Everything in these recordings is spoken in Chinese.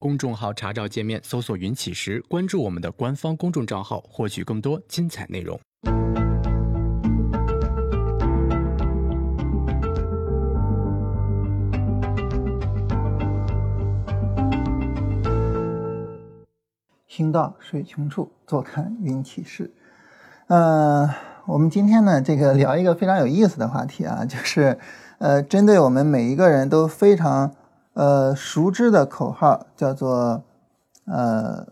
公众号查找界面搜索“云起时”，关注我们的官方公众账号，获取更多精彩内容。行到水穷处，坐看云起时。呃，我们今天呢，这个聊一个非常有意思的话题啊，就是呃，针对我们每一个人都非常呃熟知的口号，叫做呃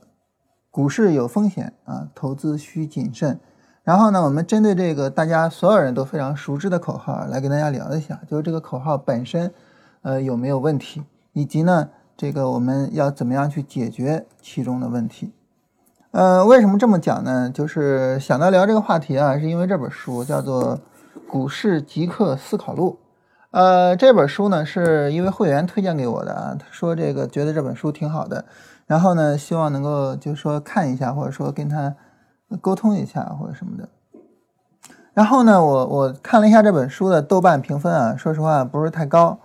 股市有风险啊，投资需谨慎。然后呢，我们针对这个大家所有人都非常熟知的口号来跟大家聊一下，就是这个口号本身呃有没有问题，以及呢这个我们要怎么样去解决其中的问题。呃，为什么这么讲呢？就是想到聊这个话题啊，是因为这本书叫做《股市极客思考录》。呃，这本书呢是一位会员推荐给我的啊，他说这个觉得这本书挺好的，然后呢希望能够就是说看一下，或者说跟他沟通一下或者什么的。然后呢，我我看了一下这本书的豆瓣评分啊，说实话不是太高，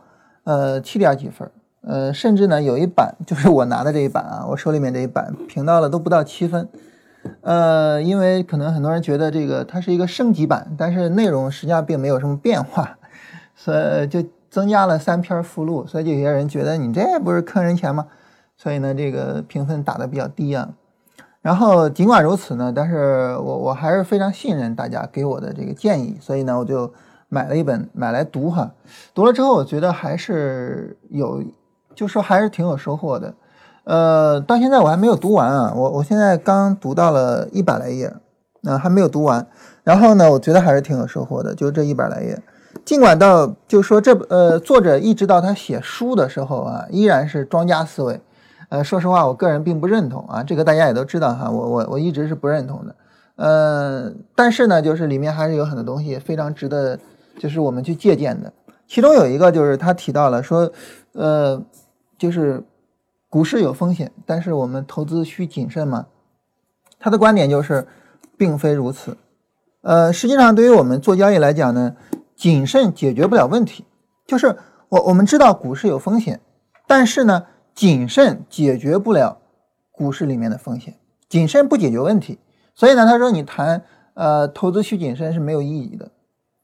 呃，七点几分。呃，甚至呢，有一版就是我拿的这一版啊，我手里面这一版评到了都不到七分。呃，因为可能很多人觉得这个它是一个升级版，但是内容实际上并没有什么变化，所以就增加了三篇附录，所以有些人觉得你这不是坑人钱吗？所以呢，这个评分打的比较低啊。然后尽管如此呢，但是我我还是非常信任大家给我的这个建议，所以呢，我就买了一本买来读哈。读了之后，我觉得还是有。就说还是挺有收获的，呃，到现在我还没有读完啊，我我现在刚读到了一百来页，那还没有读完。然后呢，我觉得还是挺有收获的，就这一百来页。尽管到就说这呃作者一直到他写书的时候啊，依然是庄家思维，呃，说实话，我个人并不认同啊，这个大家也都知道哈，我我我一直是不认同的，呃，但是呢，就是里面还是有很多东西非常值得，就是我们去借鉴的。其中有一个就是他提到了说，呃。就是股市有风险，但是我们投资需谨慎嘛？他的观点就是，并非如此。呃，实际上对于我们做交易来讲呢，谨慎解决不了问题。就是我我们知道股市有风险，但是呢，谨慎解决不了股市里面的风险，谨慎不解决问题。所以呢，他说你谈呃投资需谨慎是没有意义的。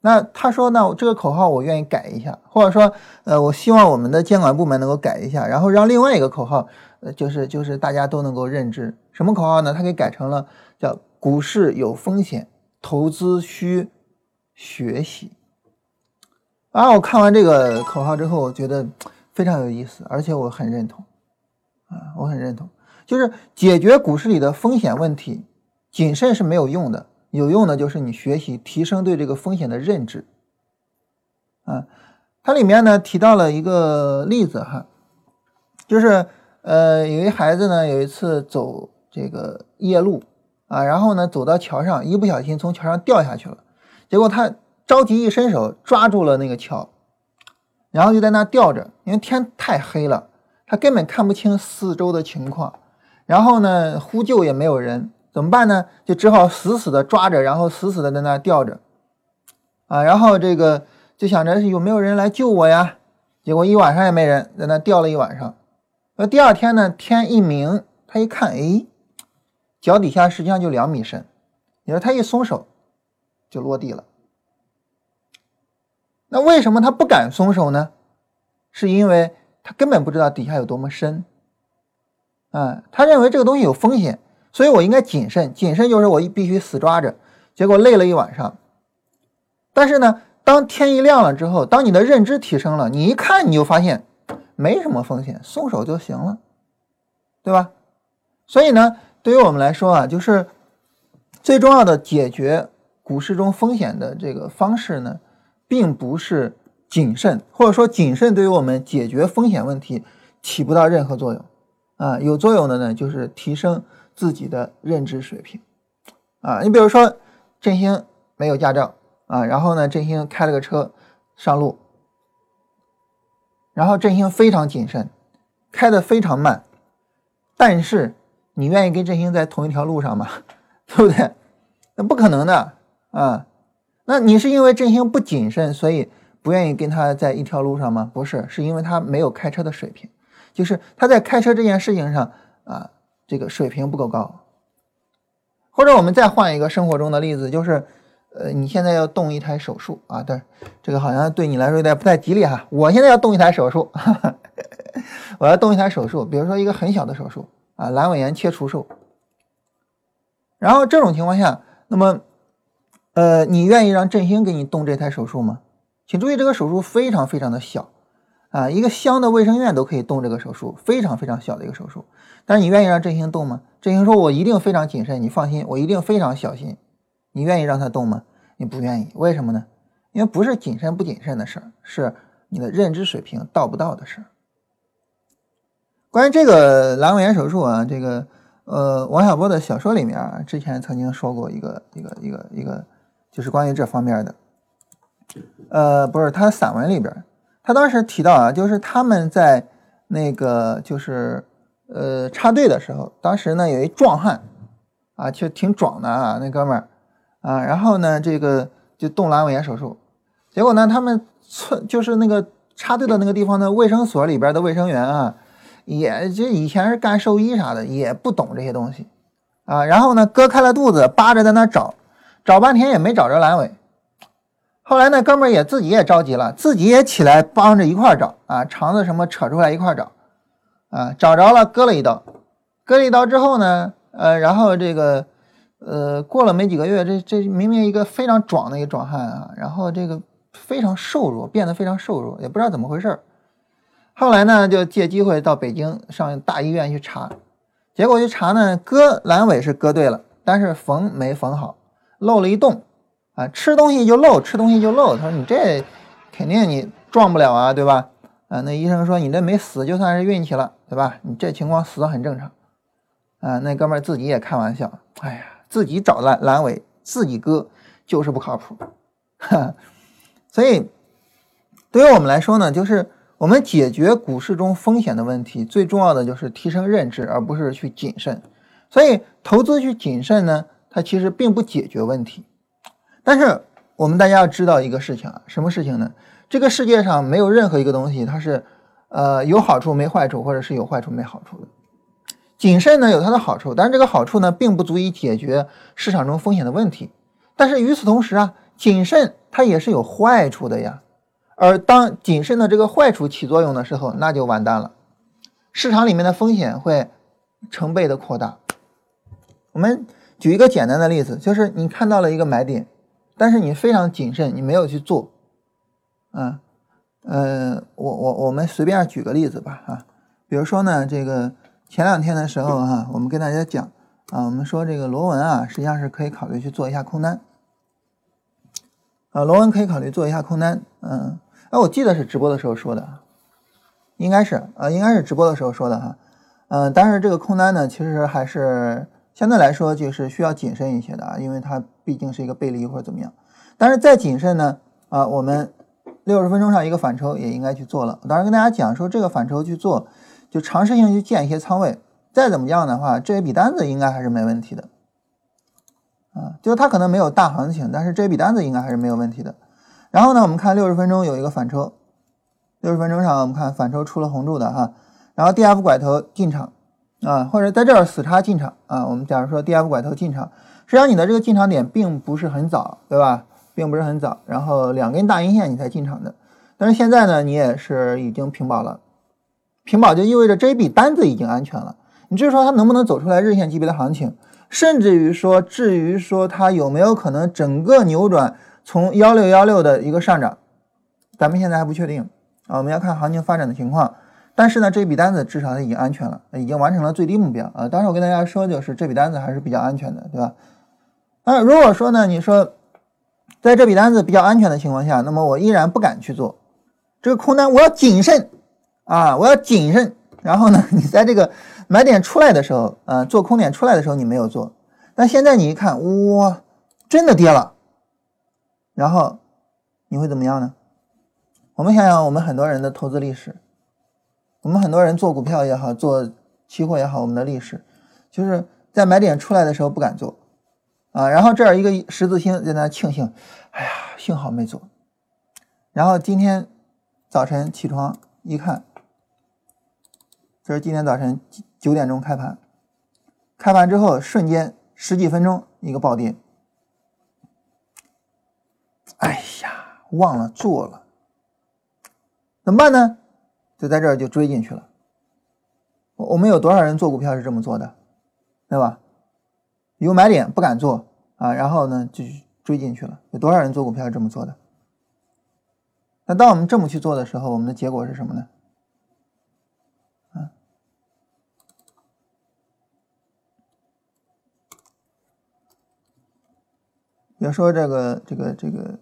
那他说，那这个口号我愿意改一下，或者说，呃，我希望我们的监管部门能够改一下，然后让另外一个口号，呃，就是就是大家都能够认知什么口号呢？他给改成了叫“股市有风险，投资需学习”。啊，我看完这个口号之后，我觉得非常有意思，而且我很认同，啊，我很认同，就是解决股市里的风险问题，谨慎是没有用的。有用的就是你学习提升对这个风险的认知，啊，它里面呢提到了一个例子哈，就是呃有一孩子呢有一次走这个夜路啊，然后呢走到桥上，一不小心从桥上掉下去了，结果他着急一伸手抓住了那个桥，然后就在那吊着，因为天太黑了，他根本看不清四周的情况，然后呢呼救也没有人。怎么办呢？就只好死死的抓着，然后死死的在那吊着，啊，然后这个就想着有没有人来救我呀？结果一晚上也没人，在那吊了一晚上。那第二天呢，天一明，他一看，哎，脚底下实际上就两米深，你说他一松手就落地了。那为什么他不敢松手呢？是因为他根本不知道底下有多么深，啊，他认为这个东西有风险。所以我应该谨慎，谨慎就是我必须死抓着。结果累了一晚上，但是呢，当天一亮了之后，当你的认知提升了，你一看你就发现没什么风险，松手就行了，对吧？所以呢，对于我们来说啊，就是最重要的解决股市中风险的这个方式呢，并不是谨慎，或者说谨慎对于我们解决风险问题起不到任何作用啊。有作用的呢，就是提升。自己的认知水平，啊，你比如说振兴没有驾照啊，然后呢，振兴开了个车上路，然后振兴非常谨慎，开的非常慢，但是你愿意跟振兴在同一条路上吗？对不对？那不可能的啊。那你是因为振兴不谨慎，所以不愿意跟他在一条路上吗？不是，是因为他没有开车的水平。就是他在开车这件事情上啊，这个水平不够高。或者我们再换一个生活中的例子，就是呃，你现在要动一台手术啊，但这个好像对你来说有点不太吉利哈。我现在要动一台手术，我要动一台手术，比如说一个很小的手术啊，阑尾炎切除术。然后这种情况下，那么，呃，你愿意让振兴给你动这台手术吗？请注意，这个手术非常非常的小，啊，一个乡的卫生院都可以动这个手术，非常非常小的一个手术。但是你愿意让振兴动吗？振兴说：“我一定非常谨慎，你放心，我一定非常小心。”你愿意让他动吗？你不愿意，为什么呢？因为不是谨慎不谨慎的事儿，是你的认知水平到不到的事儿。关于这个阑尾炎手术啊，这个。呃，王小波的小说里面啊，之前曾经说过一个一个一个一个，就是关于这方面的。呃，不是他散文里边，他当时提到啊，就是他们在那个就是呃插队的时候，当时呢有一壮汉啊，就挺壮的啊，那哥们儿啊，然后呢这个就动阑尾炎手术，结果呢他们村就是那个插队的那个地方的卫生所里边的卫生员啊。也就以前是干兽医啥的，也不懂这些东西，啊，然后呢，割开了肚子，扒着在那找，找半天也没找着阑尾。后来那哥们儿也自己也着急了，自己也起来帮着一块儿找，啊，肠子什么扯出来一块儿找，啊，找着了，割了一刀，割了一刀之后呢，呃，然后这个，呃，过了没几个月，这这明明一个非常壮的一个壮汉啊，然后这个非常瘦弱，变得非常瘦弱，也不知道怎么回事儿。后来呢，就借机会到北京上大医院去查，结果一查呢，割阑尾是割对了，但是缝没缝好，漏了一洞，啊，吃东西就漏，吃东西就漏。他说你这肯定你撞不了啊，对吧？啊，那医生说你这没死就算是运气了，对吧？你这情况死很正常。啊，那哥们儿自己也开玩笑，哎呀，自己找阑阑尾自己割就是不靠谱，哈。所以对于我们来说呢，就是。我们解决股市中风险的问题，最重要的就是提升认知，而不是去谨慎。所以，投资去谨慎呢，它其实并不解决问题。但是，我们大家要知道一个事情啊，什么事情呢？这个世界上没有任何一个东西它是，呃，有好处没坏处，或者是有坏处没好处的。谨慎呢有它的好处，但是这个好处呢，并不足以解决市场中风险的问题。但是与此同时啊，谨慎它也是有坏处的呀。而当谨慎的这个坏处起作用的时候，那就完蛋了，市场里面的风险会成倍的扩大。我们举一个简单的例子，就是你看到了一个买点，但是你非常谨慎，你没有去做。嗯，呃，我我我们随便举个例子吧，啊，比如说呢，这个前两天的时候哈，我们跟大家讲啊，我们说这个螺纹啊，实际上是可以考虑去做一下空单，啊，螺纹可以考虑做一下空单，嗯。哎，我记得是直播的时候说的，应该是呃，应该是直播的时候说的哈，嗯，但是这个空单呢，其实还是相对来说就是需要谨慎一些的啊，因为它毕竟是一个背离或者怎么样。但是再谨慎呢，啊，我们六十分钟上一个反抽也应该去做了。我当时跟大家讲说，这个反抽去做，就尝试性去建一些仓位，再怎么样的话，这一笔单子应该还是没问题的，啊，就是它可能没有大行情，但是这一笔单子应该还是没有问题的。然后呢，我们看六十分钟有一个反抽，六十分钟上我们看反抽出了红柱的哈，然后 D F 拐头进场啊，或者在这儿死叉进场啊。我们假如说 D F 拐头进场，实际上你的这个进场点并不是很早，对吧？并不是很早，然后两根大阴线你才进场的，但是现在呢，你也是已经平保了，平保就意味着这一笔单子已经安全了。你至于说它能不能走出来日线级别的行情，甚至于说至于说它有没有可能整个扭转？从幺六幺六的一个上涨，咱们现在还不确定啊，我们要看行情发展的情况。但是呢，这笔单子至少它已经安全了，已经完成了最低目标啊。当时我跟大家说，就是这笔单子还是比较安全的，对吧？那如果说呢，你说在这笔单子比较安全的情况下，那么我依然不敢去做这个空单，我要谨慎啊，我要谨慎。然后呢，你在这个买点出来的时候，呃，做空点出来的时候你没有做，但现在你一看，哇，真的跌了。然后你会怎么样呢？我们想想，我们很多人的投资历史，我们很多人做股票也好，做期货也好，我们的历史就是在买点出来的时候不敢做啊。然后这儿一个十字星在那庆幸，哎呀，幸好没做。然后今天早晨起床一看，这是今天早晨九点钟开盘，开盘之后瞬间十几分钟一个暴跌，哎呀，忘了做了，怎么办呢？就在这儿就追进去了。我我们有多少人做股票是这么做的，对吧？有买点不敢做啊，然后呢就追进去了。有多少人做股票是这么做的？那当我们这么去做的时候，我们的结果是什么呢？啊，比如说这个这个这个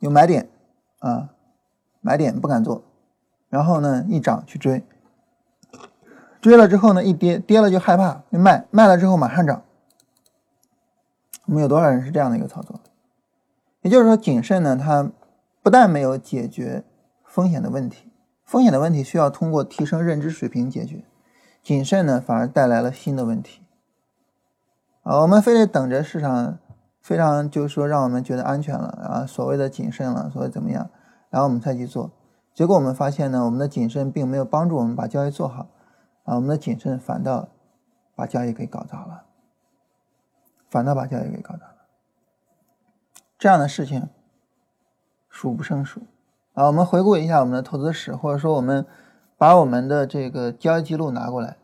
有买点啊，买点不敢做，然后呢一涨去追，追了之后呢一跌跌了就害怕就卖，卖了之后马上涨。我们有多少人是这样的一个操作？也就是说，谨慎呢，它不但没有解决风险的问题，风险的问题需要通过提升认知水平解决，谨慎呢反而带来了新的问题。啊，我们非得等着市场非常就是说让我们觉得安全了啊，所谓的谨慎了，所谓怎么样，然后我们才去做，结果我们发现呢，我们的谨慎并没有帮助我们把交易做好，啊，我们的谨慎反倒把交易给搞砸了，反倒把交易给搞砸了。这样的事情数不胜数啊！我们回顾一下我们的投资史，或者说我们把我们的这个交易记录拿过来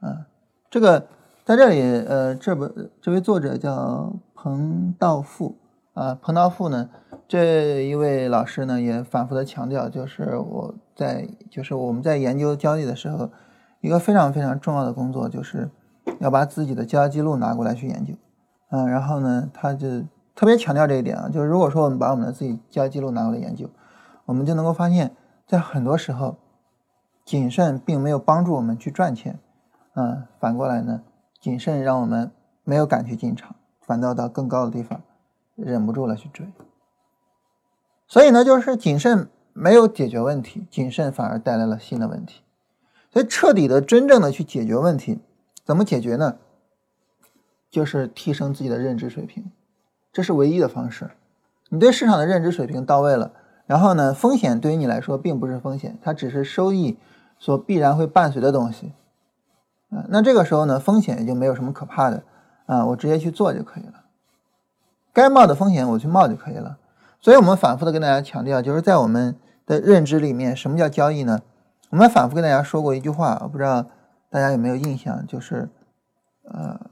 啊。这个在这里，呃，这本这位作者叫彭道富啊。彭道富呢，这一位老师呢也反复的强调，就是我在就是我们在研究交易的时候，一个非常非常重要的工作，就是要把自己的交易记录拿过来去研究。嗯，然后呢，他就。特别强调这一点啊，就是如果说我们把我们的自己交易记录拿过来研究，我们就能够发现，在很多时候，谨慎并没有帮助我们去赚钱，嗯，反过来呢，谨慎让我们没有敢去进场，反倒到更高的地方，忍不住了去追。所以呢，就是谨慎没有解决问题，谨慎反而带来了新的问题。所以彻底的、真正的去解决问题，怎么解决呢？就是提升自己的认知水平。这是唯一的方式。你对市场的认知水平到位了，然后呢，风险对于你来说并不是风险，它只是收益所必然会伴随的东西。啊，那这个时候呢，风险也就没有什么可怕的啊，我直接去做就可以了。该冒的风险我去冒就可以了。所以我们反复的跟大家强调，就是在我们的认知里面，什么叫交易呢？我们反复跟大家说过一句话，我不知道大家有没有印象，就是呃。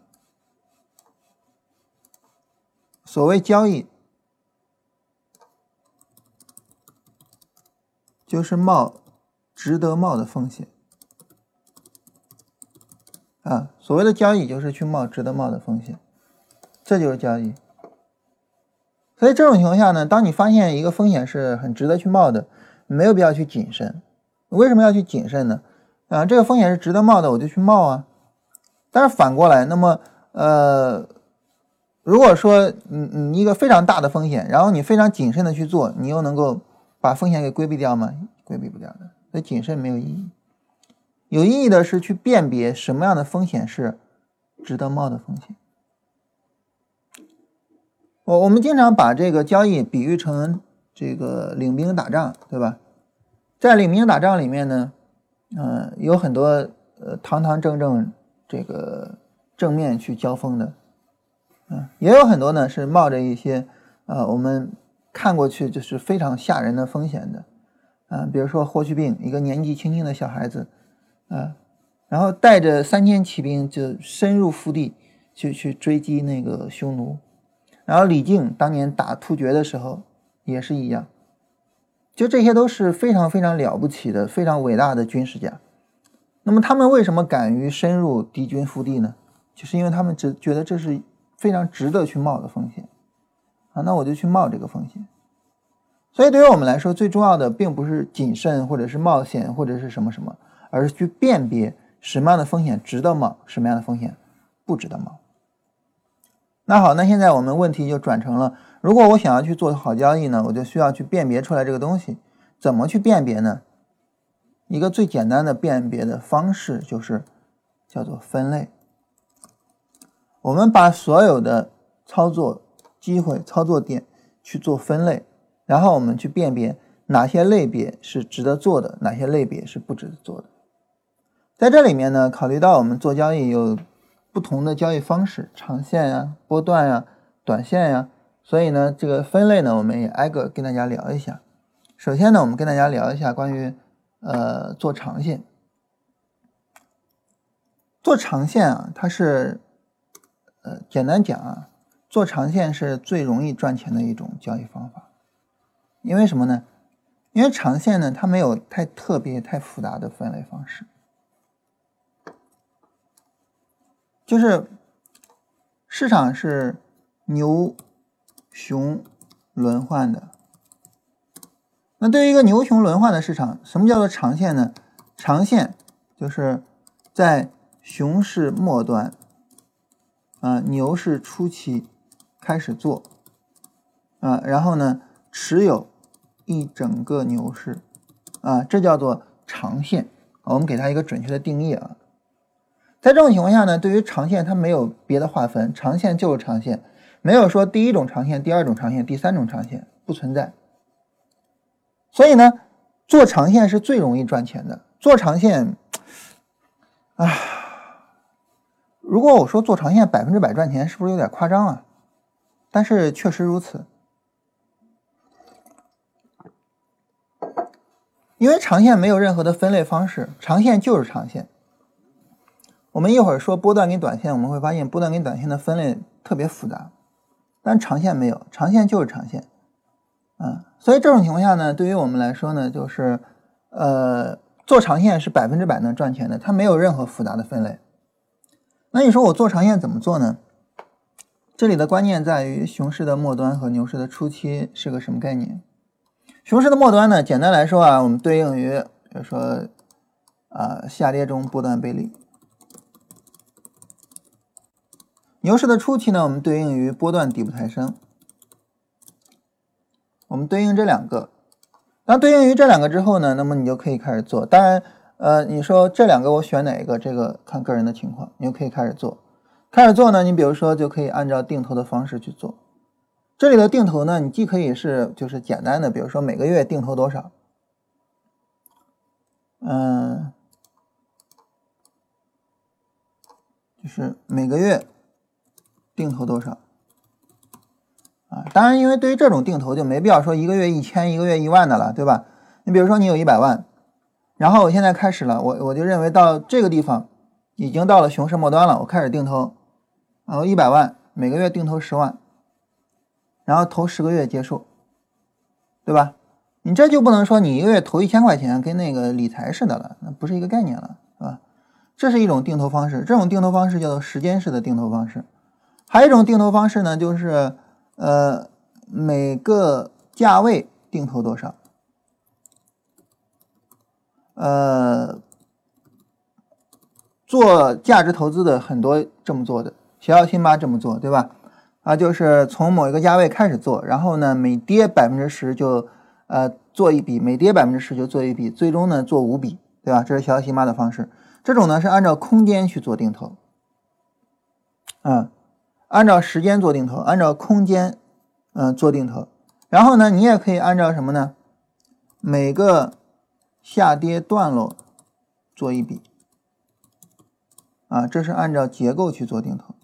所谓交易，就是冒值得冒的风险啊。所谓的交易，就是去冒值得冒的风险，这就是交易。所以这种情况下呢，当你发现一个风险是很值得去冒的，没有必要去谨慎。为什么要去谨慎呢？啊，这个风险是值得冒的，我就去冒啊。但是反过来，那么呃。如果说你你一个非常大的风险，然后你非常谨慎的去做，你又能够把风险给规避掉吗？规避不掉的，所以谨慎没有意义。有意义的是去辨别什么样的风险是值得冒的风险。我我们经常把这个交易比喻成这个领兵打仗，对吧？在领兵打仗里面呢，嗯，有很多呃堂堂正正这个正面去交锋的。嗯也有很多呢，是冒着一些，呃，我们看过去就是非常吓人的风险的，啊，比如说霍去病，一个年纪轻轻的小孩子，啊，然后带着三千骑兵就深入腹地去去追击那个匈奴，然后李靖当年打突厥的时候也是一样，就这些都是非常非常了不起的、非常伟大的军事家。那么他们为什么敢于深入敌军腹地呢？就是因为他们只觉得这是。非常值得去冒的风险啊，那我就去冒这个风险。所以对于我们来说，最重要的并不是谨慎，或者是冒险，或者是什么什么，而是去辨别什么样的风险值得冒，什么样的风险不值得冒。那好，那现在我们问题就转成了：如果我想要去做好交易呢，我就需要去辨别出来这个东西。怎么去辨别呢？一个最简单的辨别的方式就是叫做分类。我们把所有的操作机会、操作点去做分类，然后我们去辨别哪些类别是值得做的，哪些类别是不值得做的。在这里面呢，考虑到我们做交易有不同的交易方式，长线呀、波段呀、短线呀，所以呢，这个分类呢，我们也挨个跟大家聊一下。首先呢，我们跟大家聊一下关于呃做长线。做长线啊，它是呃简单讲啊，做长线是最容易赚钱的一种交易方法。因为什么呢？因为长线呢，它没有太特别、太复杂的分类方式，就是市场是牛熊轮换的。那对于一个牛熊轮换的市场，什么叫做长线呢？长线就是在熊市末端，啊，牛市初期开始做，啊，然后呢，持有。一整个牛市，啊，这叫做长线。我们给它一个准确的定义啊。在这种情况下呢，对于长线它没有别的划分，长线就是长线，没有说第一种长线、第二种长线、第三种长线不存在。所以呢，做长线是最容易赚钱的。做长线，啊，如果我说做长线百分之百赚钱，是不是有点夸张啊？但是确实如此。因为长线没有任何的分类方式，长线就是长线。我们一会儿说波段跟短线，我们会发现波段跟短线的分类特别复杂，但长线没有，长线就是长线。啊，所以这种情况下呢，对于我们来说呢，就是呃，做长线是百分之百能赚钱的，它没有任何复杂的分类。那你说我做长线怎么做呢？这里的关键在于熊市的末端和牛市的初期是个什么概念？熊市的末端呢，简单来说啊，我们对应于比如说啊下跌中波段背离；牛市的初期呢，我们对应于波段底部抬升。我们对应这两个，当对应于这两个之后呢，那么你就可以开始做。当然，呃，你说这两个我选哪一个，这个看个人的情况，你就可以开始做。开始做呢，你比如说就可以按照定投的方式去做。这里的定投呢，你既可以是就是简单的，比如说每个月定投多少，嗯，就是每个月定投多少啊？当然，因为对于这种定投就没必要说一个月一千，一个月一万的了，对吧？你比如说你有一百万，然后我现在开始了，我我就认为到这个地方已经到了熊市末端了，我开始定投，然后一百万每个月定投十万。然后投十个月结束，对吧？你这就不能说你一个月投一千块钱跟那个理财似的了，那不是一个概念了，是吧？这是一种定投方式，这种定投方式叫做时间式的定投方式。还有一种定投方式呢，就是呃每个价位定投多少？呃，做价值投资的很多这么做的，小小辛巴这么做，对吧？啊，就是从某一个价位开始做，然后呢，每跌百分之十就，呃，做一笔，每跌百分之十就做一笔，最终呢做五笔，对吧？这是小小辛巴的方式。这种呢是按照空间去做定投，啊，按照时间做定投，按照空间，嗯，做定投。然后呢，你也可以按照什么呢？每个下跌段落做一笔，啊，这是按照结构去做定投。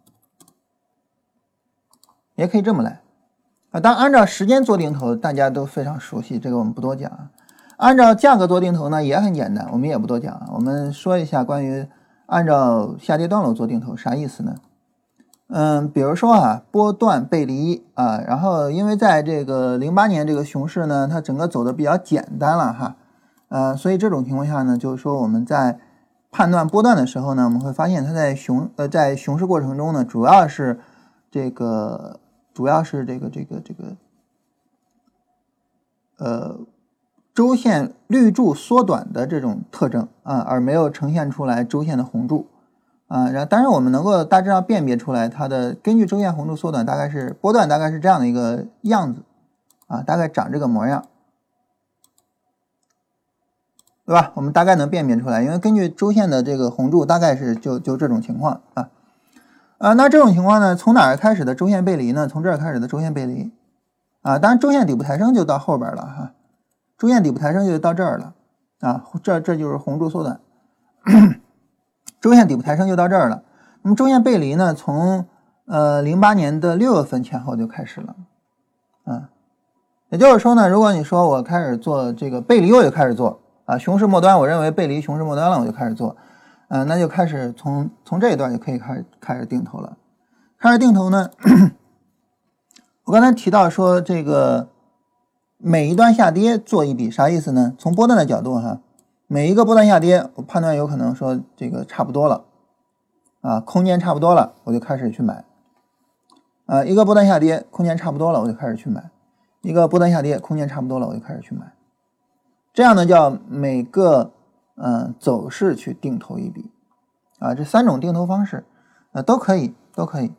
也可以这么来，啊，当按照时间做定投，大家都非常熟悉，这个我们不多讲。按照价格做定投呢，也很简单，我们也不多讲。我们说一下关于按照下跌段落做定投啥意思呢？嗯，比如说啊，波段背离啊，然后因为在这个零八年这个熊市呢，它整个走的比较简单了哈，呃，所以这种情况下呢，就是说我们在判断波段的时候呢，我们会发现它在熊呃在熊市过程中呢，主要是这个。主要是这个这个这个，呃，周线绿柱缩短的这种特征啊，而没有呈现出来周线的红柱啊。然后，当然我们能够大致上辨别出来它的根据周线红柱缩短，大概是波段大概是这样的一个样子啊，大概长这个模样，对吧？我们大概能辨别出来，因为根据周线的这个红柱，大概是就就这种情况啊。啊，那这种情况呢，从哪儿开始的周线背离呢？从这儿开始的周线背离，啊，当然周线底部抬升就到后边了哈。周线底部抬升就到这儿了啊，这这就是红柱缩短，周线底部抬升就到这儿了。那么周线背离呢，从呃零八年的六月份前后就开始了，啊，也就是说呢，如果你说我开始做这个背离，我就开始做啊，熊市末端，我认为背离熊市末端了，我就开始做，嗯，那就开始从从这一段就可以开始开始定投了，开始定投呢。我刚才提到说，这个每一段下跌做一笔，啥意思呢？从波段的角度哈，每一个波段下跌，我判断有可能说这个差不多了，啊，空间差不多了，我就开始去买，啊，一个波段下跌，空间差不多了，我就开始去买，一个波段下跌，空间差不多了，我就开始去买，这样呢叫每个嗯走势去定投一笔，啊，这三种定投方式，啊都可以，都可以。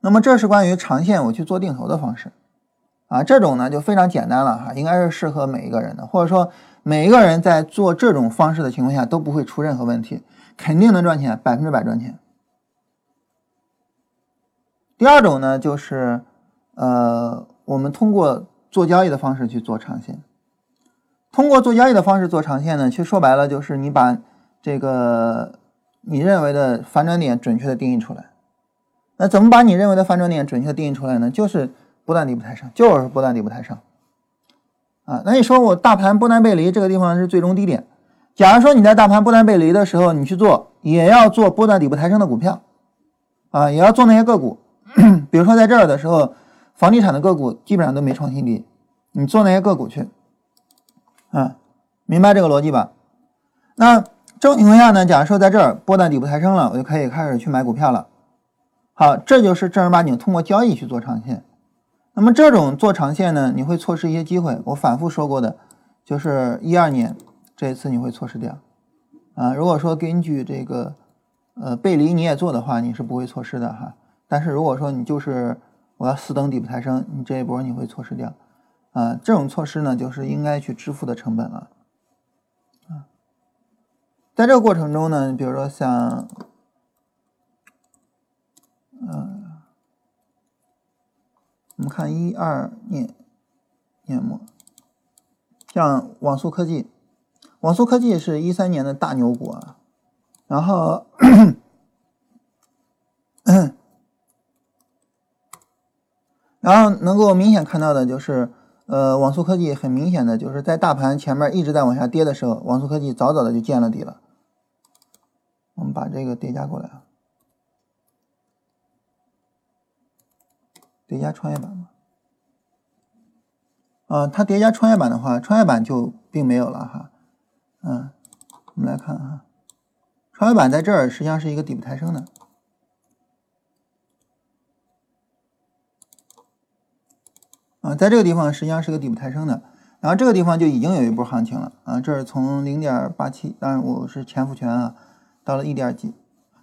那么这是关于长线我去做定投的方式，啊，这种呢就非常简单了哈，应该是适合每一个人的，或者说每一个人在做这种方式的情况下都不会出任何问题，肯定能赚钱，百分之百赚钱。第二种呢就是，呃，我们通过做交易的方式去做长线，通过做交易的方式做长线呢，其实说白了就是你把这个你认为的反转点准确的定义出来。那怎么把你认为的反转点准确的定义出来呢？就是波段底部抬升，就是波段底部抬升啊。那你说我大盘波段背离这个地方是最终低点，假如说你在大盘波段背离的时候，你去做，也要做波段底部抬升的股票啊，也要做那些个股。比如说在这儿的时候，房地产的个股基本上都没创新低，你做那些个股去啊，明白这个逻辑吧？那这种情况下呢，假如说在这儿波段底部抬升了，我就可以开始去买股票了。好，这就是正儿八经通过交易去做长线。那么这种做长线呢，你会错失一些机会。我反复说过的，就是一二年这一次你会错失掉。啊，如果说根据这个呃背离你也做的话，你是不会错失的哈。但是如果说你就是我要死等底部抬升，你这一波你会错失掉。啊，这种错失呢，就是应该去支付的成本了。啊，在这个过程中呢，比如说像。嗯，我们看一二年年末，像网速科技，网速科技是一三年的大牛股啊，然后，然后能够明显看到的就是，呃，网速科技很明显的就是在大盘前面一直在往下跌的时候，网速科技早早的就见了底了。我们把这个叠加过来啊。叠加创业板吗？啊，它叠加创业板的话，创业板就并没有了哈。嗯，我们来看哈，创业板在这儿实际上是一个底部抬升的。啊，在这个地方实际上是个底部抬升的，然后这个地方就已经有一波行情了啊。这是从零点八七，当然我是前复权啊，到了一点几，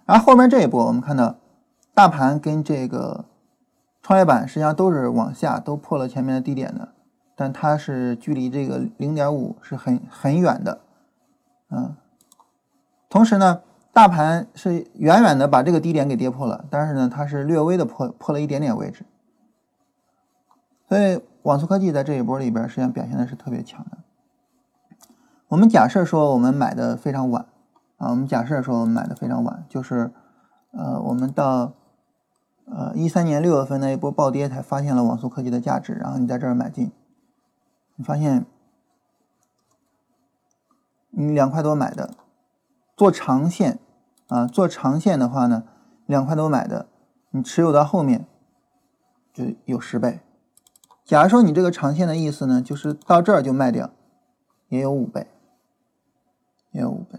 然后后面这一波我们看到大盘跟这个。创业板实际上都是往下，都破了前面的低点的，但它是距离这个零点五是很很远的，嗯。同时呢，大盘是远远的把这个低点给跌破了，但是呢，它是略微的破破了一点点位置。所以网速科技在这一波里边实际上表现的是特别强的。我们假设说我们买的非常晚啊，我们假设说我们买的非常晚，就是呃，我们到。呃，一三年六月份那一波暴跌才发现了网速科技的价值，然后你在这儿买进，你发现你两块多买的，做长线啊，做长线的话呢，两块多买的，你持有到后面就有十倍。假如说你这个长线的意思呢，就是到这儿就卖掉，也有五倍，也有五倍。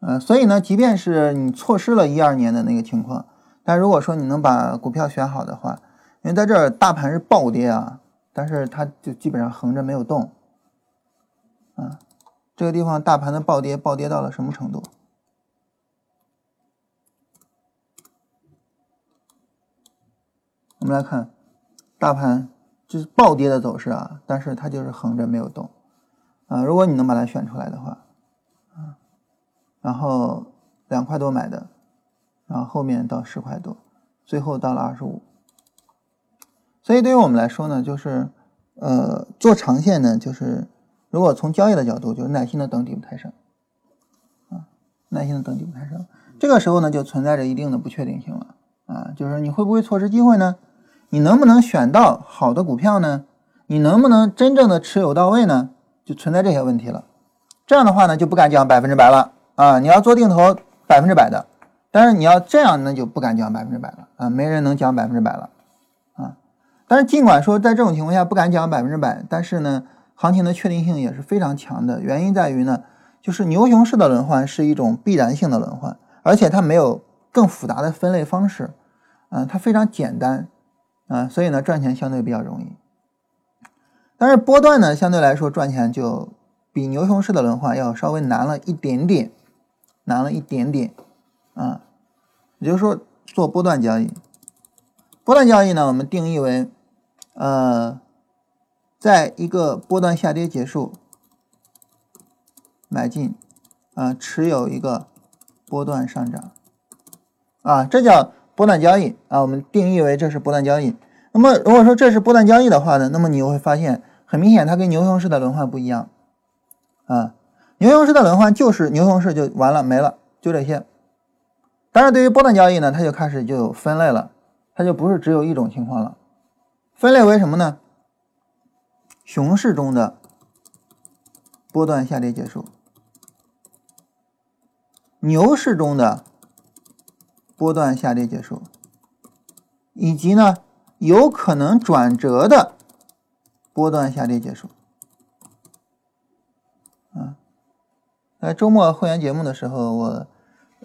呃，所以呢，即便是你错失了一二年的那个情况，但如果说你能把股票选好的话，因为在这儿大盘是暴跌啊，但是它就基本上横着没有动，啊，这个地方大盘的暴跌暴跌到了什么程度？我们来看，大盘就是暴跌的走势啊，但是它就是横着没有动，啊，如果你能把它选出来的话。然后两块多买的，然后后面到十块多，最后到了二十五。所以对于我们来说呢，就是呃，做长线呢，就是如果从交易的角度，就是耐心的等底部抬升，啊，耐心的等底部抬升。这个时候呢，就存在着一定的不确定性了，啊，就是你会不会错失机会呢？你能不能选到好的股票呢？你能不能真正的持有到位呢？就存在这些问题了。这样的话呢，就不敢讲百分之百了啊！你要做定投百分之百的，但是你要这样，那就不敢讲百分之百了啊！没人能讲百分之百了啊！但是尽管说在这种情况下不敢讲百分之百，但是呢，行情的确定性也是非常强的。原因在于呢，就是牛熊市的轮换是一种必然性的轮换，而且它没有更复杂的分类方式，啊，它非常简单啊，所以呢，赚钱相对比较容易。但是波段呢，相对来说赚钱就。比牛熊市的轮换要稍微难了一点点，难了一点点，啊，也就是说做波段交易，波段交易呢，我们定义为，呃，在一个波段下跌结束，买进，啊，持有一个波段上涨，啊，这叫波段交易啊，我们定义为这是波段交易。那么如果说这是波段交易的话呢，那么你会发现很明显，它跟牛熊市的轮换不一样。啊，牛熊市的轮换就是牛熊市就完了没了，就这些。但是对于波段交易呢，它就开始就有分类了，它就不是只有一种情况了。分类为什么呢？熊市中的波段下跌结束，牛市中的波段下跌结束，以及呢有可能转折的波段下跌结束。在周末会员节目的时候，我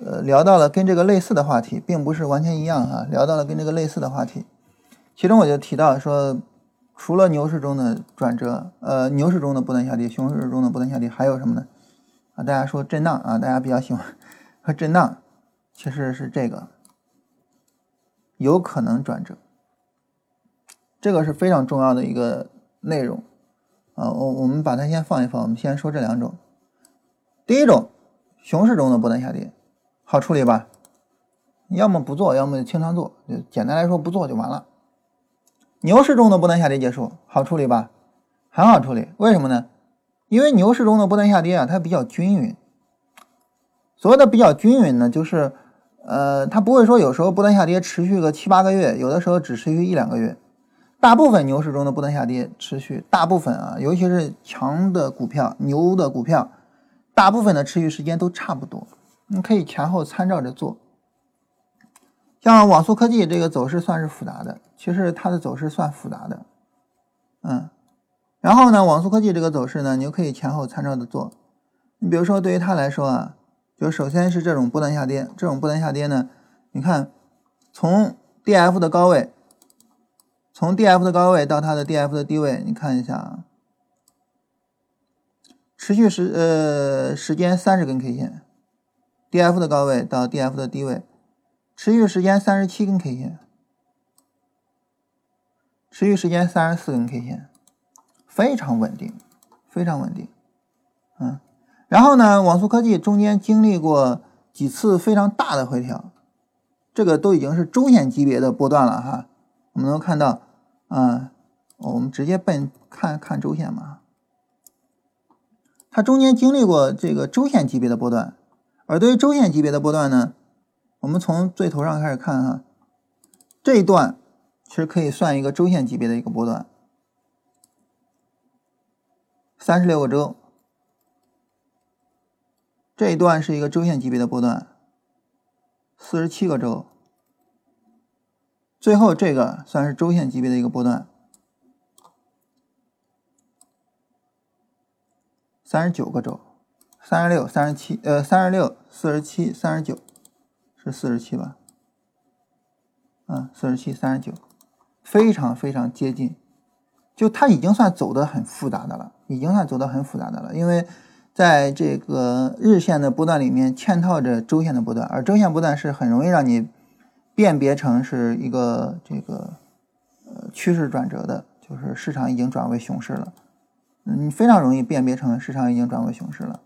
呃聊到了跟这个类似的话题，并不是完全一样哈。聊到了跟这个类似的话题，其中我就提到说，除了牛市中的转折，呃，牛市中的不断下跌，熊市中的不断下跌，还有什么呢？啊，大家说震荡啊，大家比较喜欢和震荡，其实是这个有可能转折，这个是非常重要的一个内容啊。我我们把它先放一放，我们先说这两种。第一种，熊市中的波段下跌，好处理吧？要么不做，要么清仓做。就简单来说，不做就完了。牛市中的波段下跌结束，好处理吧？很好处理。为什么呢？因为牛市中的波段下跌啊，它比较均匀。所谓的比较均匀呢，就是呃，它不会说有时候波段下跌持续个七八个月，有的时候只持续一两个月。大部分牛市中的波段下跌持续，大部分啊，尤其是强的股票、牛的股票。大部分的持续时间都差不多，你可以前后参照着做。像网速科技这个走势算是复杂的，其实它的走势算复杂的，嗯。然后呢，网速科技这个走势呢，你就可以前后参照着做。你比如说，对于它来说啊，就首先是这种波段下跌，这种波段下跌呢，你看从 D F 的高位，从 D F 的高位到它的 D F 的低位，你看一下啊。持续时呃时间三十根 K 线，D F 的高位到 D F 的低位，持续时间三十七根 K 线，持续时间三十四根 K 线，非常稳定，非常稳定，嗯，然后呢，网速科技中间经历过几次非常大的回调，这个都已经是周线级别的波段了哈，我们能看到，啊，我们直接奔看看周线嘛。它中间经历过这个周线级别的波段，而对于周线级别的波段呢，我们从最头上开始看哈，这一段其实可以算一个周线级别的一个波段，三十六个周，这一段是一个周线级别的波段，四十七个周，最后这个算是周线级别的一个波段。三十九个周，三十六、三十七，呃，三十六、四十七、三十九，是四十七吧？嗯，四十七、三十九，非常非常接近，就它已经算走的很复杂的了，已经算走的很复杂的了。因为在这个日线的波段里面嵌套着周线的波段，而周线波段是很容易让你辨别成是一个这个呃趋势转折的，就是市场已经转为熊市了。嗯，非常容易辨别成市场已经转为熊市了，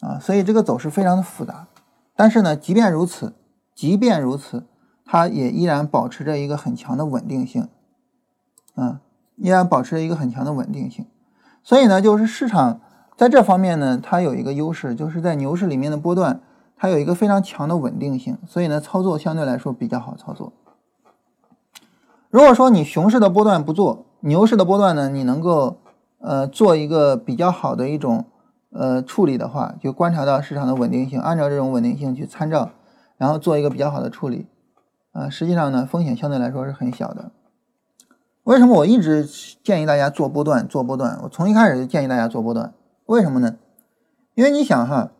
啊，所以这个走势非常的复杂。但是呢，即便如此，即便如此，它也依然保持着一个很强的稳定性，嗯，依然保持着一个很强的稳定性。所以呢，就是市场在这方面呢，它有一个优势，就是在牛市里面的波段，它有一个非常强的稳定性，所以呢，操作相对来说比较好操作。如果说你熊市的波段不做，牛市的波段呢，你能够呃做一个比较好的一种呃处理的话，就观察到市场的稳定性，按照这种稳定性去参照，然后做一个比较好的处理，啊，实际上呢，风险相对来说是很小的。为什么我一直建议大家做波段？做波段，我从一开始就建议大家做波段。为什么呢？因为你想哈，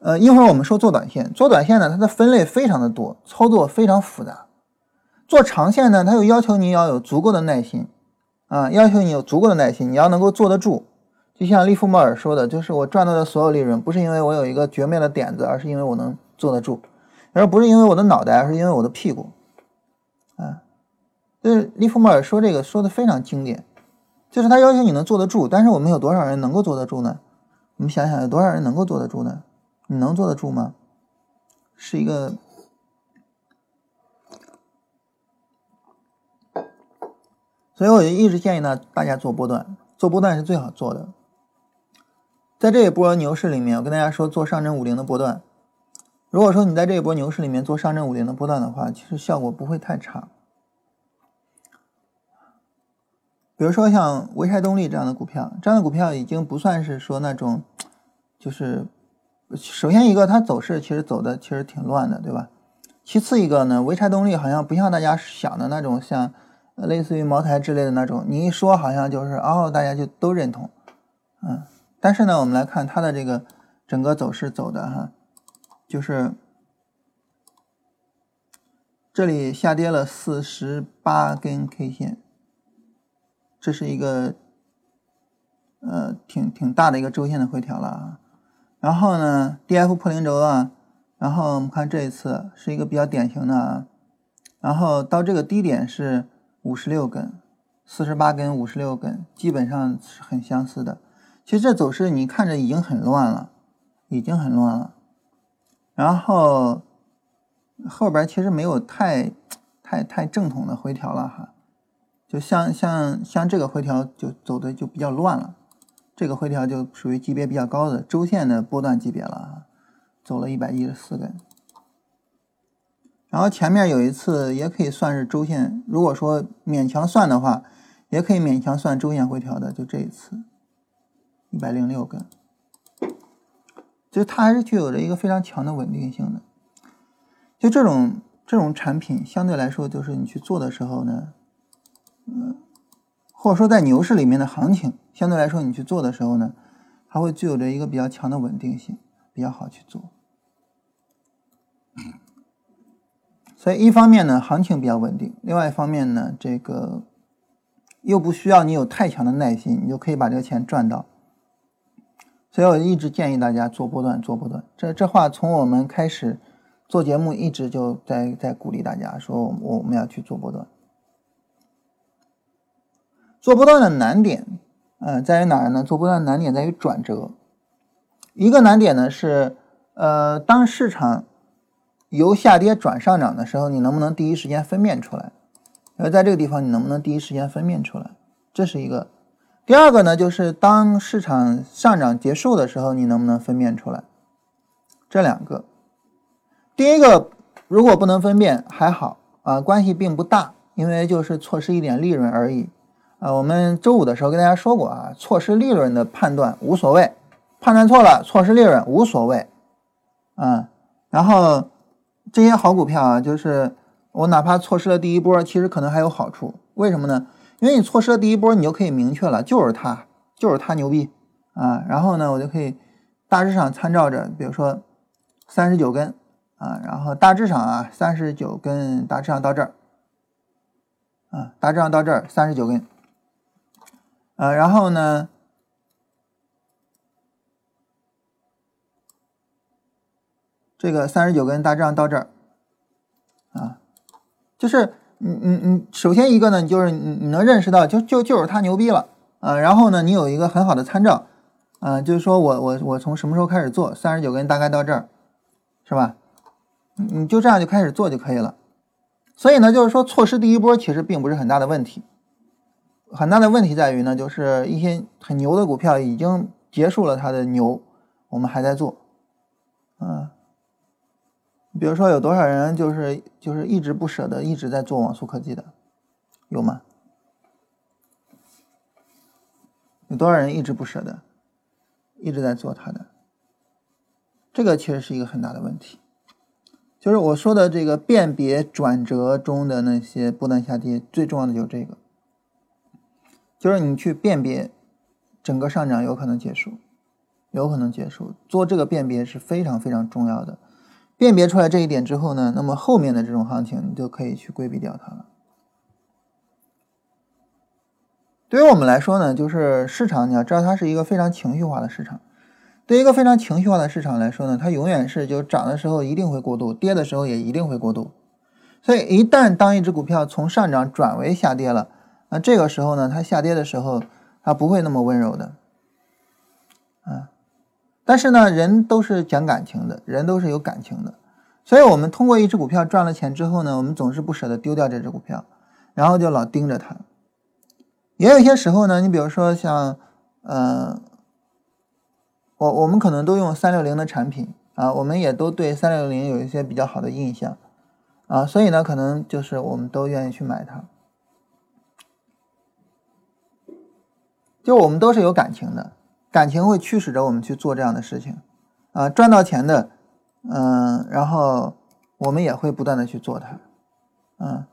呃，一会儿我们说做短线，做短线呢，它的分类非常的多，操作非常复杂。做长线呢，它又要求你要有足够的耐心啊，要求你有足够的耐心，你要能够坐得住。就像利弗莫尔说的，就是我赚到的所有利润，不是因为我有一个绝妙的点子，而是因为我能坐得住，而不是因为我的脑袋，而是因为我的屁股啊。就是利弗莫尔说这个说的非常经典，就是他要求你能坐得住，但是我们有多少人能够坐得住呢？我们想想，有多少人能够坐得住呢？你能坐得住吗？是一个，所以我就一直建议呢，大家做波段，做波段是最好做的。在这一波牛市里面，我跟大家说做上证五零的波段，如果说你在这一波牛市里面做上证五零的波段的话，其实效果不会太差。比如说像潍柴动力这样的股票，这样的股票已经不算是说那种，就是首先一个它走势其实走的其实挺乱的，对吧？其次一个呢，潍柴动力好像不像大家想的那种，像类似于茅台之类的那种，你一说好像就是哦，大家就都认同，嗯。但是呢，我们来看它的这个整个走势走的哈，就是这里下跌了四十八根 K 线。这是一个，呃，挺挺大的一个周线的回调了啊。然后呢，D F 破零轴啊，然后我们看这一次是一个比较典型的啊。然后到这个低点是五十六根，四十八根，五十六根，基本上是很相似的。其实这走势你看着已经很乱了，已经很乱了。然后后边其实没有太太太正统的回调了哈。就像像像这个回调就走的就比较乱了，这个回调就属于级别比较高的周线的波段级别了，走了一百一十四根，然后前面有一次也可以算是周线，如果说勉强算的话，也可以勉强算周线回调的，就这一次一百零六根，就它还是具有着一个非常强的稳定性的，就这种这种产品相对来说，就是你去做的时候呢。嗯，或者说在牛市里面的行情，相对来说你去做的时候呢，它会具有着一个比较强的稳定性，比较好去做。所以一方面呢，行情比较稳定；另外一方面呢，这个又不需要你有太强的耐心，你就可以把这个钱赚到。所以我一直建议大家做波段，做波段。这这话从我们开始做节目一直就在在鼓励大家说，我们要去做波段。做波段的难点，呃，在于哪儿呢？做波段难点在于转折。一个难点呢是，呃，当市场由下跌转上涨的时候，你能不能第一时间分辨出来？而在这个地方，你能不能第一时间分辨出来？这是一个。第二个呢，就是当市场上涨结束的时候，你能不能分辨出来？这两个。第一个，如果不能分辨，还好啊，关系并不大，因为就是错失一点利润而已。啊，我们周五的时候跟大家说过啊，错失利润的判断无所谓，判断错了，错失利润无所谓，啊，然后这些好股票啊，就是我哪怕错失了第一波，其实可能还有好处，为什么呢？因为你错失了第一波，你就可以明确了，就是它，就是它牛逼啊，然后呢，我就可以大致上参照着，比如说三十九根啊，然后大致上啊，三十九根，大致上到这儿，啊，大致上到这儿三十九根。啊，然后呢，这个三十九根大致上到这儿，啊，就是你你你，首先一个呢，你就是你你能认识到，就就就是它牛逼了，啊，然后呢，你有一个很好的参照，啊，就是说我我我从什么时候开始做，三十九根大概到这儿，是吧？你就这样就开始做就可以了。所以呢，就是说错失第一波其实并不是很大的问题。很大的问题在于呢，就是一些很牛的股票已经结束了它的牛，我们还在做，嗯，比如说有多少人就是就是一直不舍得一直在做网速科技的，有吗？有多少人一直不舍得，一直在做它的？这个其实是一个很大的问题，就是我说的这个辨别转折中的那些波段下跌，最重要的就是这个，就是你去辨别整个上涨有可能结束，有可能结束，做这个辨别是非常非常重要的。辨别出来这一点之后呢，那么后面的这种行情你就可以去规避掉它了。对于我们来说呢，就是市场，你要知道它是一个非常情绪化的市场。对一个非常情绪化的市场来说呢，它永远是就涨的时候一定会过度，跌的时候也一定会过度。所以一旦当一只股票从上涨转为下跌了，那这个时候呢，它下跌的时候它不会那么温柔的，但是呢，人都是讲感情的，人都是有感情的。所以我们通过一只股票赚了钱之后呢，我们总是不舍得丢掉这只股票，然后就老盯着它。也有些时候呢，你比如说像，呃，我我们可能都用三六零的产品啊，我们也都对三六零有一些比较好的印象啊，所以呢，可能就是我们都愿意去买它，就我们都是有感情的，感情会驱使着我们去做这样的事情啊，赚到钱的，嗯，然后我们也会不断的去做它，嗯，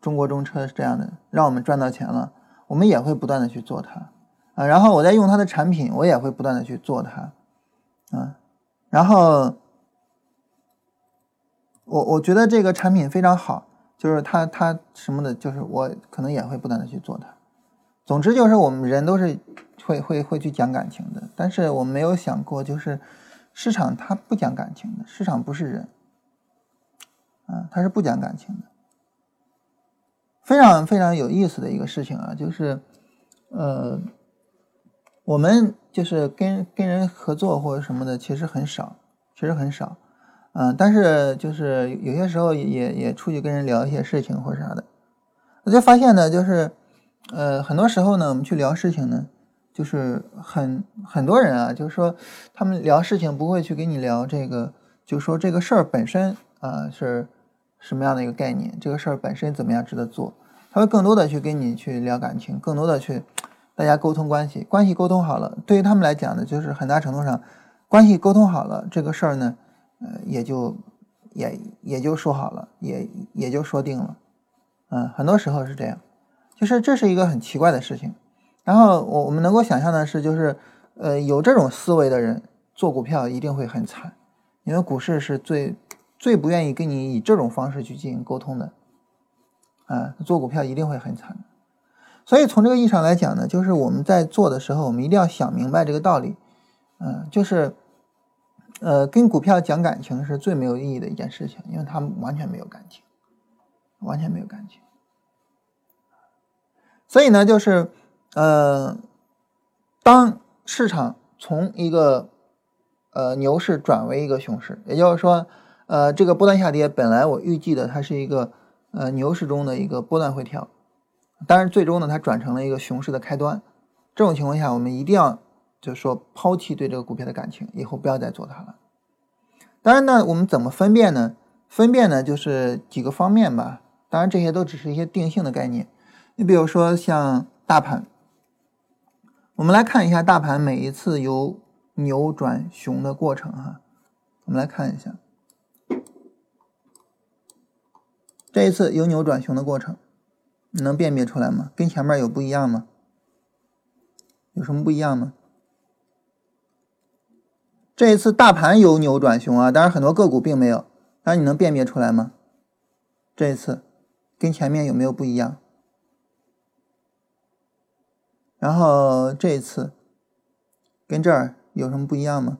中国中车是这样的，让我们赚到钱了。我们也会不断的去做它，啊，然后我在用它的产品，我也会不断的去做它，啊，然后我我觉得这个产品非常好，就是它它什么的，就是我可能也会不断的去做它。总之就是我们人都是会会会去讲感情的，但是我没有想过，就是市场它不讲感情的，市场不是人，啊，它是不讲感情的。非常非常有意思的一个事情啊，就是，呃，我们就是跟跟人合作或者什么的，其实很少，其实很少，嗯，但是就是有些时候也也出去跟人聊一些事情或啥的，我就发现呢，就是，呃，很多时候呢，我们去聊事情呢，就是很很多人啊，就是说他们聊事情不会去跟你聊这个，就说这个事儿本身啊是。什么样的一个概念？这个事儿本身怎么样值得做？他会更多的去跟你去聊感情，更多的去大家沟通关系，关系沟通好了，对于他们来讲呢，就是很大程度上关系沟通好了，这个事儿呢，呃，也就也也就说好了，也也就说定了。嗯，很多时候是这样，就是这是一个很奇怪的事情。然后我我们能够想象的是，就是呃，有这种思维的人做股票一定会很惨，因为股市是最。最不愿意跟你以这种方式去进行沟通的，啊，做股票一定会很惨。所以从这个意义上来讲呢，就是我们在做的时候，我们一定要想明白这个道理，嗯，就是，呃，跟股票讲感情是最没有意义的一件事情，因为他们完全没有感情，完全没有感情。所以呢，就是，呃，当市场从一个呃牛市转为一个熊市，也就是说。呃，这个波段下跌本来我预计的它是一个呃牛市中的一个波段回调，但是最终呢它转成了一个熊市的开端。这种情况下，我们一定要就是说抛弃对这个股票的感情，以后不要再做它了。当然呢，我们怎么分辨呢？分辨呢就是几个方面吧。当然这些都只是一些定性的概念。你比如说像大盘，我们来看一下大盘每一次由牛转熊的过程哈。我们来看一下。这一次由牛转熊的过程，你能辨别出来吗？跟前面有不一样吗？有什么不一样吗？这一次大盘由牛转熊啊，当然很多个股并没有，但是你能辨别出来吗？这一次跟前面有没有不一样？然后这一次跟这儿有什么不一样吗？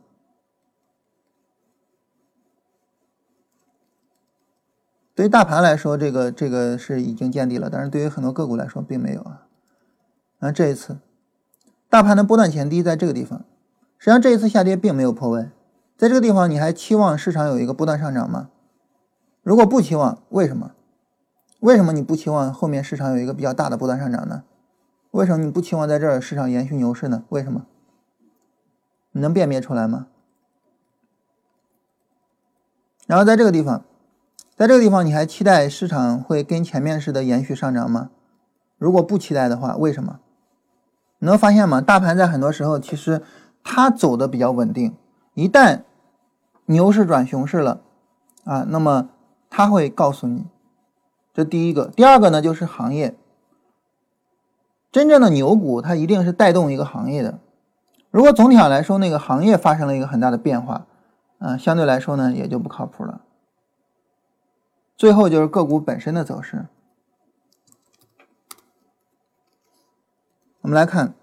对于大盘来说，这个这个是已经见底了，但是对于很多个股来说，并没有啊。那这一次，大盘的波段前低在这个地方，实际上这一次下跌并没有破位，在这个地方你还期望市场有一个波段上涨吗？如果不期望，为什么？为什么你不期望后面市场有一个比较大的波段上涨呢？为什么你不期望在这儿市场延续牛市呢？为什么？你能辨别出来吗？然后在这个地方，在这个地方，你还期待市场会跟前面似的延续上涨吗？如果不期待的话，为什么？你能发现吗？大盘在很多时候其实它走的比较稳定，一旦牛市转熊市了啊，那么它会告诉你，这第一个。第二个呢，就是行业。真正的牛股，它一定是带动一个行业的。如果总体上来说，那个行业发生了一个很大的变化，嗯，相对来说呢，也就不靠谱了。最后就是个股本身的走势。我们来看，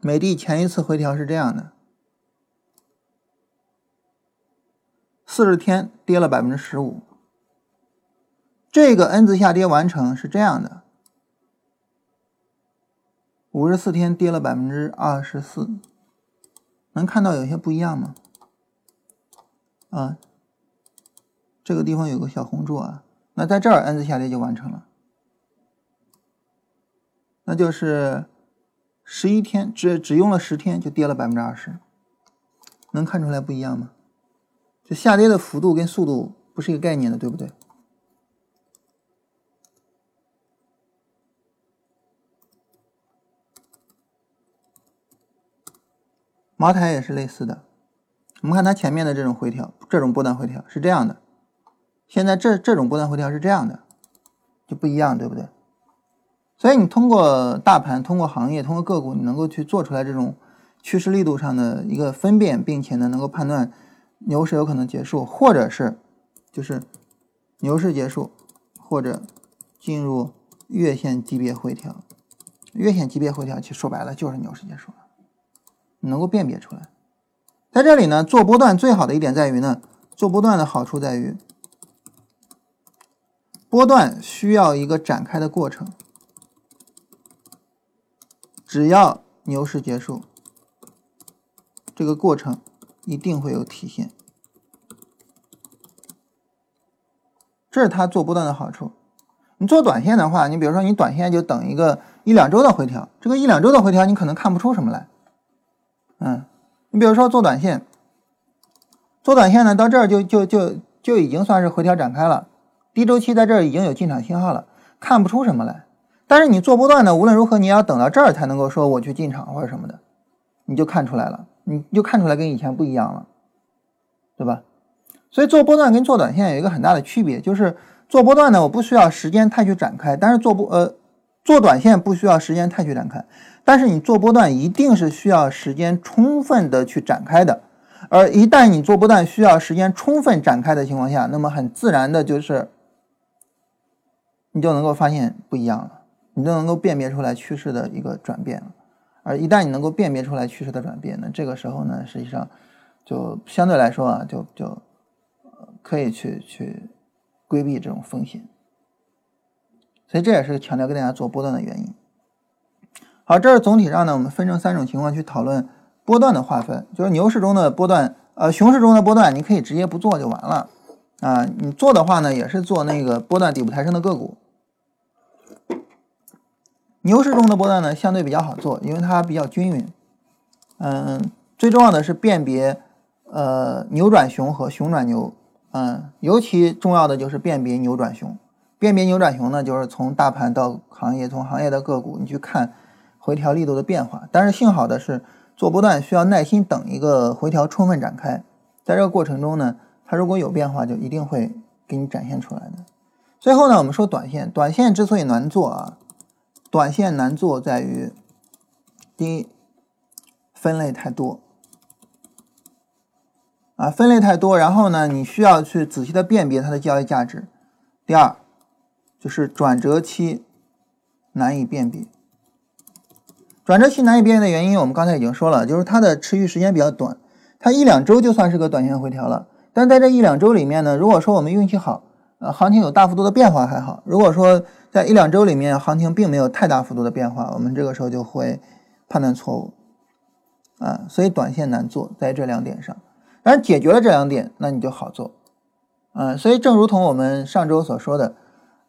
美的前一次回调是这样的：四十天跌了百分之十五。这个 N 字下跌完成是这样的。五十四天跌了百分之二十四，能看到有些不一样吗？啊，这个地方有个小红柱啊，那在这儿 N 字下跌就完成了，那就是十一天只只用了十天就跌了百分之二十，能看出来不一样吗？这下跌的幅度跟速度不是一个概念的，对不对？茅台也是类似的，我们看它前面的这种回调，这种波段回调是这样的，现在这这种波段回调是这样的，就不一样，对不对？所以你通过大盘、通过行业、通过个股，你能够去做出来这种趋势力度上的一个分辨，并且呢，能够判断牛市有可能结束，或者是就是牛市结束，或者进入月线级别回调。月线级别回调，其实说白了就是牛市结束了。能够辨别出来，在这里呢，做波段最好的一点在于呢，做波段的好处在于，波段需要一个展开的过程，只要牛市结束，这个过程一定会有体现，这是它做波段的好处。你做短线的话，你比如说你短线就等一个一两周的回调，这个一两周的回调你可能看不出什么来。嗯，你比如说做短线，做短线呢，到这儿就就就就已经算是回调展开了，低周期在这儿已经有进场信号了，看不出什么来。但是你做波段呢，无论如何你要等到这儿才能够说我去进场或者什么的，你就看出来了，你就看出来跟以前不一样了，对吧？所以做波段跟做短线有一个很大的区别，就是做波段呢，我不需要时间太去展开，但是做波呃做短线不需要时间太去展开。但是你做波段一定是需要时间充分的去展开的，而一旦你做波段需要时间充分展开的情况下，那么很自然的就是你就能够发现不一样了，你就能够辨别出来趋势的一个转变了。而一旦你能够辨别出来趋势的转变，那这个时候呢，实际上就相对来说啊，就就可以去去规避这种风险。所以这也是强调跟大家做波段的原因。好，这是总体上呢，我们分成三种情况去讨论波段的划分，就是牛市中的波段，呃，熊市中的波段，你可以直接不做就完了啊。你做的话呢，也是做那个波段底部抬升的个股。牛市中的波段呢，相对比较好做，因为它比较均匀。嗯，最重要的是辨别呃牛转熊和熊转牛，嗯，尤其重要的就是辨别牛转熊。辨别牛转熊呢，就是从大盘到行业，从行业的个股，你去看。回调力度的变化，但是幸好的是，做波段需要耐心等一个回调充分展开，在这个过程中呢，它如果有变化，就一定会给你展现出来的。最后呢，我们说短线，短线之所以难做啊，短线难做在于，第一，分类太多，啊，分类太多，然后呢，你需要去仔细的辨别它的交易价值。第二，就是转折期难以辨别。转折期难以辨认的原因，我们刚才已经说了，就是它的持续时间比较短，它一两周就算是个短线回调了。但在这一两周里面呢，如果说我们运气好，呃，行情有大幅度的变化还好；如果说在一两周里面行情并没有太大幅度的变化，我们这个时候就会判断错误，啊，所以短线难做在这两点上。当然解决了这两点，那你就好做，嗯，所以正如同我们上周所说的，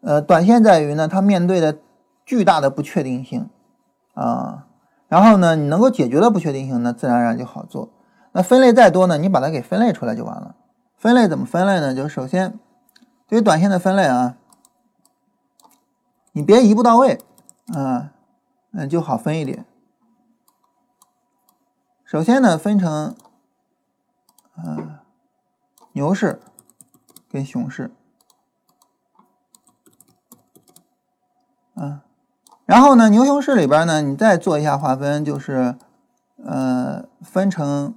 呃，短线在于呢，它面对的巨大的不确定性。啊。然后呢，你能够解决的不确定性，那自然而然就好做。那分类再多呢，你把它给分类出来就完了。分类怎么分类呢？就是首先对于短线的分类啊，你别一步到位啊，嗯，就好分一点。首先呢，分成呃牛市跟熊市，嗯。然后呢，牛熊市里边呢，你再做一下划分，就是，呃，分成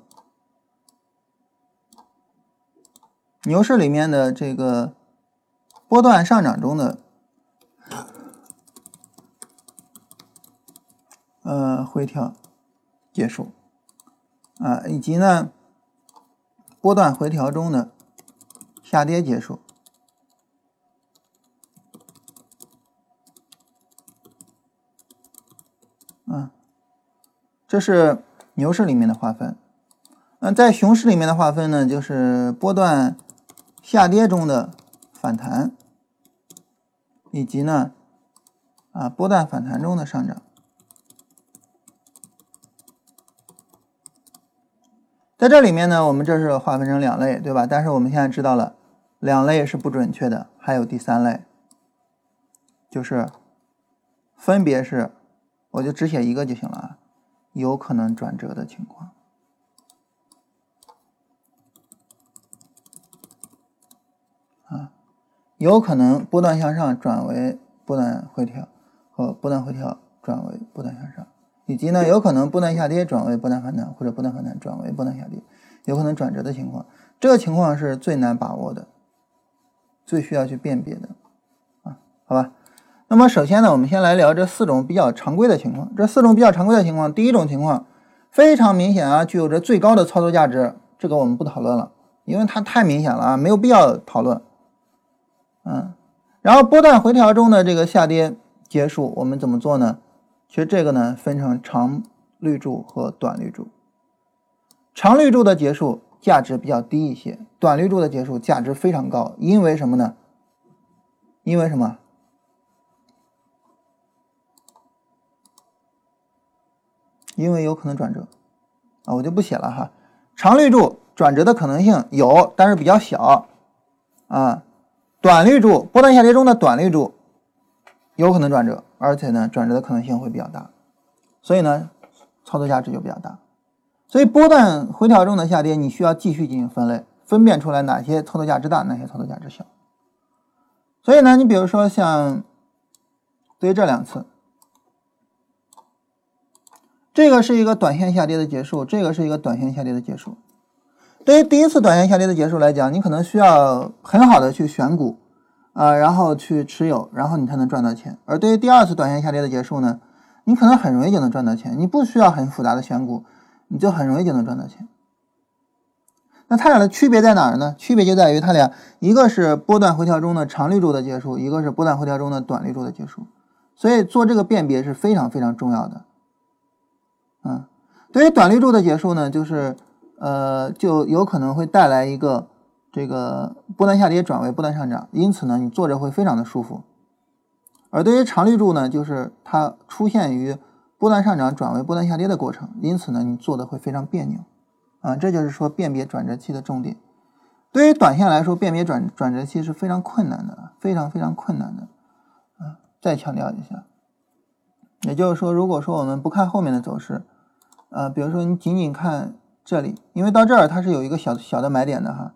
牛市里面的这个波段上涨中的，呃，回调结束，啊，以及呢，波段回调中的下跌结束。这是牛市里面的划分，嗯在熊市里面的划分呢，就是波段下跌中的反弹，以及呢，啊波段反弹中的上涨。在这里面呢，我们这是划分成两类，对吧？但是我们现在知道了，两类是不准确的，还有第三类，就是分别是，我就只写一个就行了啊。有可能转折的情况，啊，有可能波段向上转为波段回调，和波段回调转为波段向上，以及呢，有可能波段下跌转为波段反弹，或者波段反弹转为波段下跌，有可能转折的情况，这个情况是最难把握的，最需要去辨别的，啊，好吧。那么首先呢，我们先来聊这四种比较常规的情况。这四种比较常规的情况，第一种情况非常明显啊，具有着最高的操作价值，这个我们不讨论了，因为它太明显了啊，没有必要讨论。嗯，然后波段回调中的这个下跌结束，我们怎么做呢？其实这个呢，分成长绿柱和短绿柱。长绿柱的结束价值比较低一些，短绿柱的结束价值非常高，因为什么呢？因为什么？因为有可能转折，啊，我就不写了哈。长绿柱转折的可能性有，但是比较小，啊，短绿柱波段下跌中的短绿柱有可能转折，而且呢，转折的可能性会比较大，所以呢，操作价值就比较大。所以波段回调中的下跌，你需要继续进行分类，分辨出来哪些操作价值大，哪些操作价值小。所以呢，你比如说像对于这两次。这个是一个短线下跌的结束，这个是一个短线下跌的结束。对于第一次短线下跌的结束来讲，你可能需要很好的去选股，啊，然后去持有，然后你才能赚到钱。而对于第二次短线下跌的结束呢，你可能很容易就能赚到钱，你不需要很复杂的选股，你就很容易就能赚到钱。那它俩的区别在哪儿呢？区别就在于它俩一个是波段回调中的长绿柱的结束，一个是波段回调中的短绿柱的结束。所以做这个辨别是非常非常重要的。嗯，对于短绿柱的结束呢，就是呃，就有可能会带来一个这个波段下跌转为波段上涨，因此呢，你坐着会非常的舒服。而对于长绿柱呢，就是它出现于波段上涨转为波段下跌的过程，因此呢，你做的会非常别扭。啊，这就是说辨别转折期的重点。对于短线来说，辨别转转折期是非常困难的，非常非常困难的。啊，再强调一下。也就是说，如果说我们不看后面的走势，呃，比如说你仅仅看这里，因为到这儿它是有一个小小的买点的哈，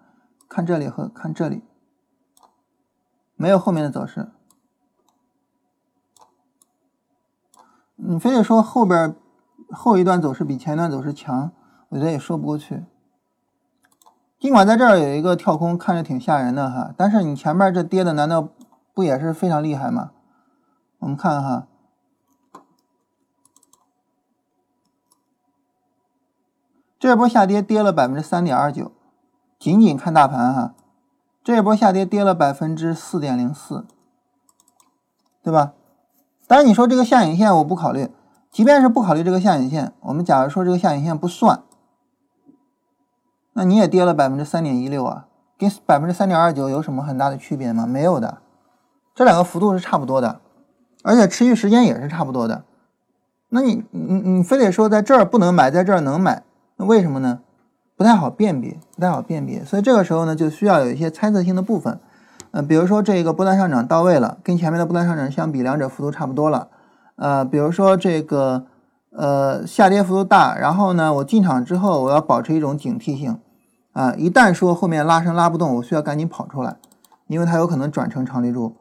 看这里和看这里，没有后面的走势，你非得说后边后一段走势比前一段走势强，我觉得也说不过去。尽管在这儿有一个跳空，看着挺吓人的哈，但是你前面这跌的难道不也是非常厉害吗？我们看哈。这波下跌跌了百分之三点二九，仅仅看大盘哈，这波下跌跌了百分之四点零四，对吧？当然你说这个下影线我不考虑，即便是不考虑这个下影线，我们假如说这个下影线不算，那你也跌了百分之三点一六啊，跟百分之三点二九有什么很大的区别吗？没有的，这两个幅度是差不多的，而且持续时间也是差不多的。那你你你非得说在这儿不能买，在这儿能买，为什么呢？不太好辨别，不太好辨别。所以这个时候呢，就需要有一些猜测性的部分。呃，比如说这个波段上涨到位了，跟前面的波段上涨相比，两者幅度差不多了。呃，比如说这个呃下跌幅度大，然后呢，我进场之后我要保持一种警惕性啊，一旦说后面拉升拉不动，我需要赶紧跑出来，因为它有可能转成长立柱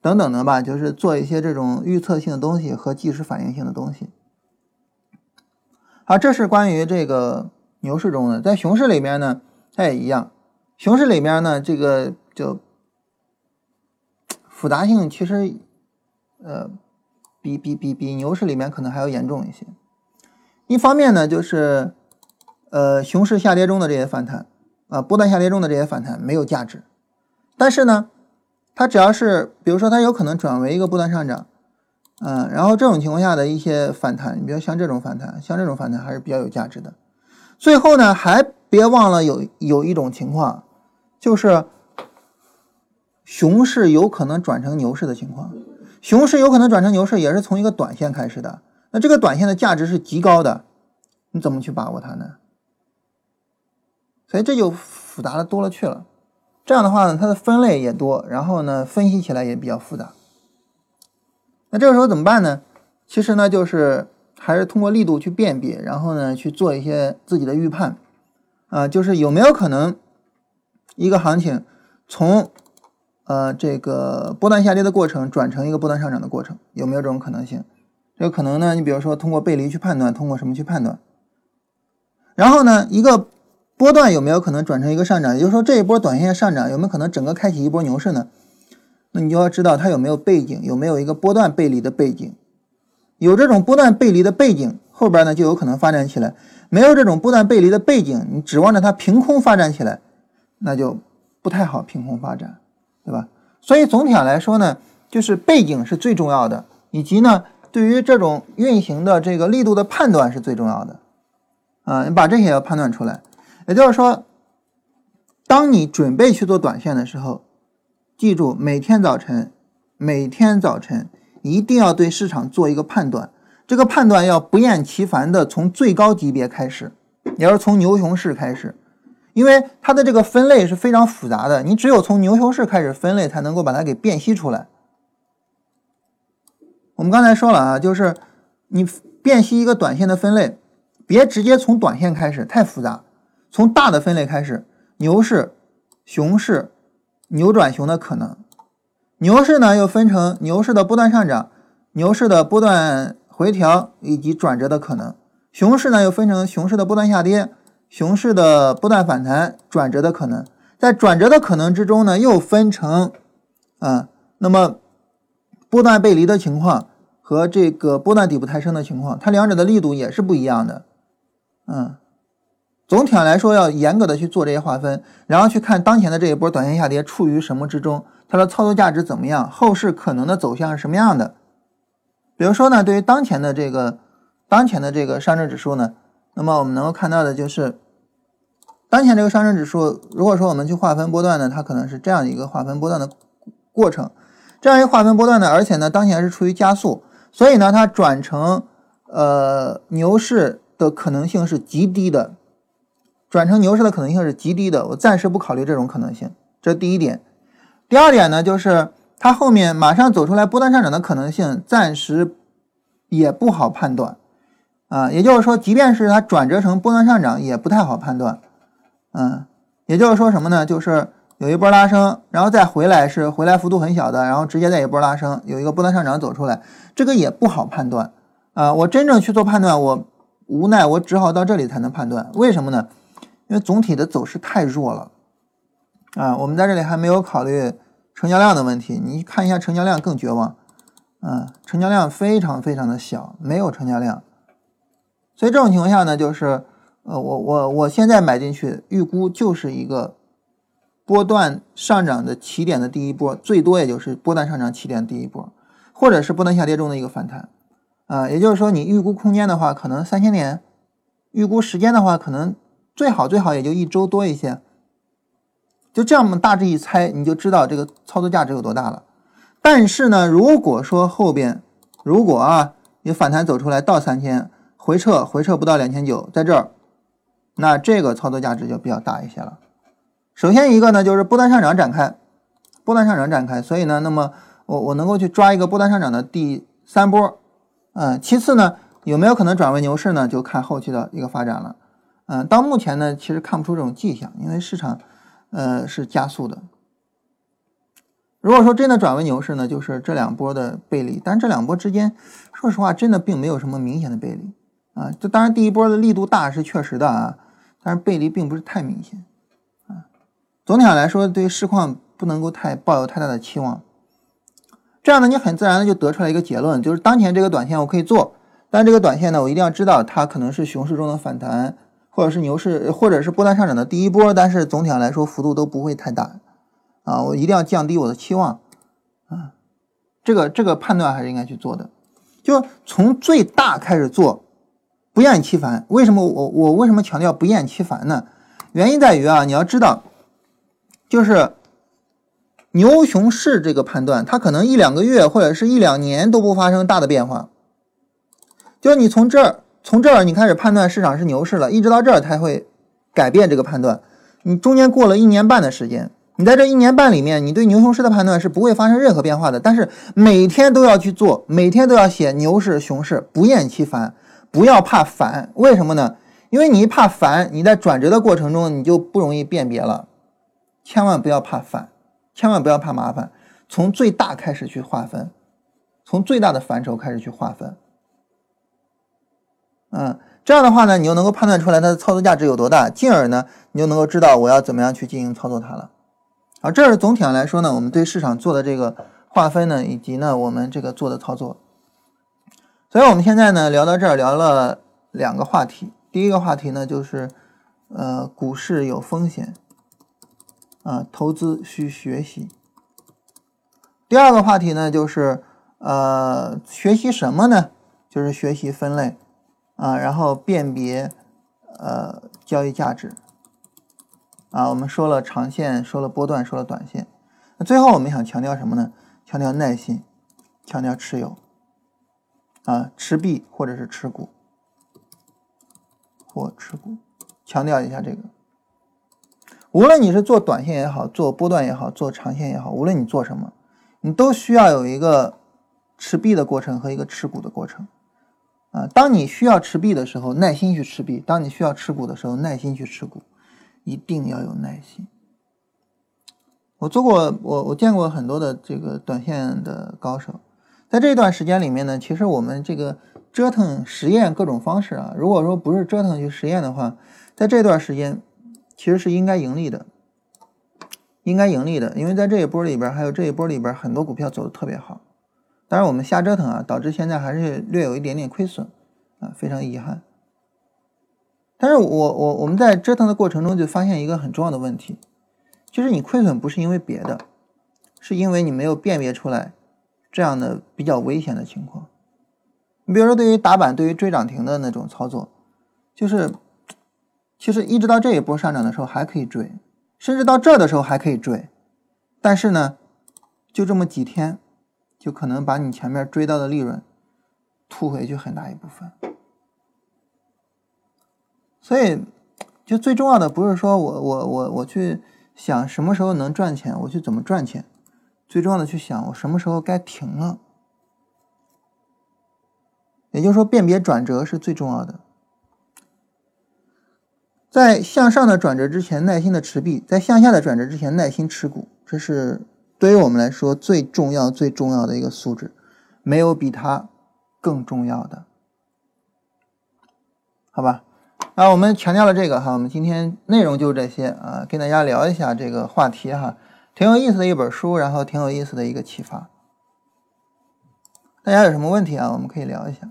等等的吧，就是做一些这种预测性的东西和即时反应性的东西。好，这是关于这个牛市中的，在熊市里面呢，它也一样。熊市里面呢，这个就复杂性其实，呃，比比比比牛市里面可能还要严重一些。一方面呢，就是呃，熊市下跌中的这些反弹啊，波段下跌中的这些反弹没有价值。但是呢，它只要是，比如说它有可能转为一个波段上涨。嗯，然后这种情况下的一些反弹，你比如像这种反弹，像这种反弹还是比较有价值的。最后呢，还别忘了有有一种情况，就是熊市有可能转成牛市的情况。熊市有可能转成牛市，也是从一个短线开始的。那这个短线的价值是极高的，你怎么去把握它呢？所以这就复杂的多了去了。这样的话呢，它的分类也多，然后呢，分析起来也比较复杂。那这个时候怎么办呢？其实呢，就是还是通过力度去辨别，然后呢去做一些自己的预判，啊，就是有没有可能一个行情从呃这个波段下跌的过程转成一个波段上涨的过程，有没有这种可能性？这可能呢，你比如说通过背离去判断，通过什么去判断？然后呢，一个波段有没有可能转成一个上涨？也就是说，这一波短线上涨有没有可能整个开启一波牛市呢？你就要知道它有没有背景，有没有一个波段背离的背景，有这种波段背离的背景，后边呢就有可能发展起来；没有这种波段背离的背景，你指望着它凭空发展起来，那就不太好凭空发展，对吧？所以总体上来说呢，就是背景是最重要的，以及呢对于这种运行的这个力度的判断是最重要的，啊，你把这些要判断出来。也就是说，当你准备去做短线的时候。记住，每天早晨，每天早晨一定要对市场做一个判断。这个判断要不厌其烦的从最高级别开始，也是从牛熊市开始，因为它的这个分类是非常复杂的。你只有从牛熊市开始分类，才能够把它给辨析出来。我们刚才说了啊，就是你辨析一个短线的分类，别直接从短线开始，太复杂。从大的分类开始，牛市、熊市。牛转熊的可能，牛市呢又分成牛市的波段上涨、牛市的波段回调以及转折的可能；熊市呢又分成熊市的波段下跌、熊市的波段反弹、转折的可能。在转折的可能之中呢，又分成啊，那么波段背离的情况和这个波段底部抬升的情况，它两者的力度也是不一样的，嗯。总体上来说，要严格的去做这些划分，然后去看当前的这一波短线下跌处于什么之中，它的操作价值怎么样，后市可能的走向是什么样的。比如说呢，对于当前的这个当前的这个上证指数呢，那么我们能够看到的就是，当前这个上证指数，如果说我们去划分波段呢，它可能是这样一个划分波段的过程，这样一个划分波段呢，而且呢，当前是处于加速，所以呢，它转成呃牛市的可能性是极低的。转成牛市的可能性是极低的，我暂时不考虑这种可能性，这是第一点。第二点呢，就是它后面马上走出来波段上涨的可能性暂时也不好判断啊，也就是说，即便是它转折成波段上涨，也不太好判断。嗯，也就是说什么呢？就是有一波拉升，然后再回来是回来幅度很小的，然后直接再一波拉升，有一个波段上涨走出来，这个也不好判断啊。我真正去做判断，我无奈我只好到这里才能判断，为什么呢？因为总体的走势太弱了，啊，我们在这里还没有考虑成交量的问题。你看一下成交量更绝望，啊，成交量非常非常的小，没有成交量。所以这种情况下呢，就是，呃，我我我现在买进去，预估就是一个波段上涨的起点的第一波，最多也就是波段上涨起点第一波，或者是波段下跌中的一个反弹，啊，也就是说你预估空间的话，可能三千点；预估时间的话，可能。最好最好也就一周多一些，就这样我们大致一猜，你就知道这个操作价值有多大了。但是呢，如果说后边如果啊你反弹走出来到三千，回撤回撤不到两千九，在这儿，那这个操作价值就比较大一些了。首先一个呢，就是波段上涨展开，波段上涨展开，所以呢，那么我我能够去抓一个波段上涨的第三波，嗯，其次呢，有没有可能转为牛市呢？就看后期的一个发展了。嗯，到目前呢，其实看不出这种迹象，因为市场，呃，是加速的。如果说真的转为牛市呢，就是这两波的背离，但这两波之间，说实话，真的并没有什么明显的背离啊。这当然第一波的力度大是确实的啊，但是背离并不是太明显啊。总体上来说，对市况不能够太抱有太大的期望。这样呢，你很自然的就得出来一个结论，就是当前这个短线我可以做，但这个短线呢，我一定要知道它可能是熊市中的反弹。或者是牛市，或者是波段上涨的第一波，但是总体上来说幅度都不会太大，啊，我一定要降低我的期望，啊，这个这个判断还是应该去做的，就从最大开始做，不厌其烦。为什么我我为什么强调不厌其烦呢？原因在于啊，你要知道，就是牛熊市这个判断，它可能一两个月或者是一两年都不发生大的变化，就是你从这儿。从这儿你开始判断市场是牛市了，一直到这儿才会改变这个判断。你中间过了一年半的时间，你在这一年半里面，你对牛熊市的判断是不会发生任何变化的。但是每天都要去做，每天都要写牛市、熊市，不厌其烦。不要怕烦，为什么呢？因为你一怕烦，你在转折的过程中你就不容易辨别了。千万不要怕烦，千万不要怕麻烦。从最大开始去划分，从最大的范畴开始去划分。嗯，这样的话呢，你就能够判断出来它的操作价值有多大，进而呢，你就能够知道我要怎么样去进行操作它了。好，这是总体上来说呢，我们对市场做的这个划分呢，以及呢，我们这个做的操作。所以我们现在呢，聊到这儿，聊了两个话题。第一个话题呢，就是呃，股市有风险啊，投资需学习。第二个话题呢，就是呃，学习什么呢？就是学习分类。啊，然后辨别，呃，交易价值。啊，我们说了长线，说了波段，说了短线。那最后我们想强调什么呢？强调耐心，强调持有。啊，持币或者是持股，或持股，强调一下这个。无论你是做短线也好，做波段也好，做长线也好，无论你做什么，你都需要有一个持币的过程和一个持股的过程。啊，当你需要持币的时候，耐心去持币；当你需要持股的时候，耐心去持股，一定要有耐心。我做过，我我见过很多的这个短线的高手，在这段时间里面呢，其实我们这个折腾实验各种方式啊，如果说不是折腾去实验的话，在这段时间其实是应该盈利的，应该盈利的，因为在这一波里边，还有这一波里边很多股票走的特别好。当然，我们瞎折腾啊，导致现在还是略有一点点亏损，啊，非常遗憾。但是我我我们在折腾的过程中就发现一个很重要的问题，就是你亏损不是因为别的，是因为你没有辨别出来这样的比较危险的情况。你比如说，对于打板、对于追涨停的那种操作，就是其实一直到这一波上涨的时候还可以追，甚至到这的时候还可以追，但是呢，就这么几天。就可能把你前面追到的利润吐回去很大一部分，所以就最重要的不是说我我我我去想什么时候能赚钱，我去怎么赚钱，最重要的去想我什么时候该停了。也就是说，辨别转折是最重要的，在向上的转折之前，耐心的持币；在向下的转折之前，耐心持股，这是。对于我们来说，最重要、最重要的一个素质，没有比它更重要的，好吧？那我们强调了这个哈，我们今天内容就这些啊，跟大家聊一下这个话题哈，挺有意思的一本书，然后挺有意思的一个启发。大家有什么问题啊？我们可以聊一下。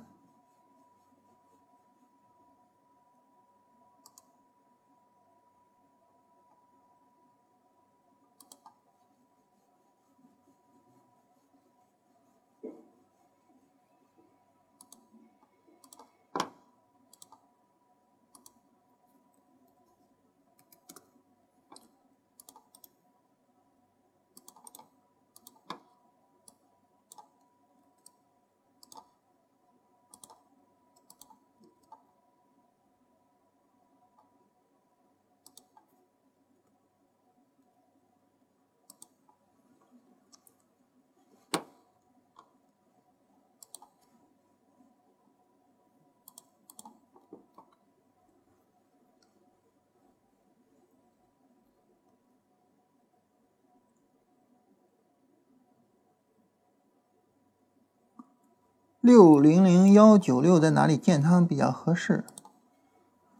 六零零幺九六在哪里建仓比较合适？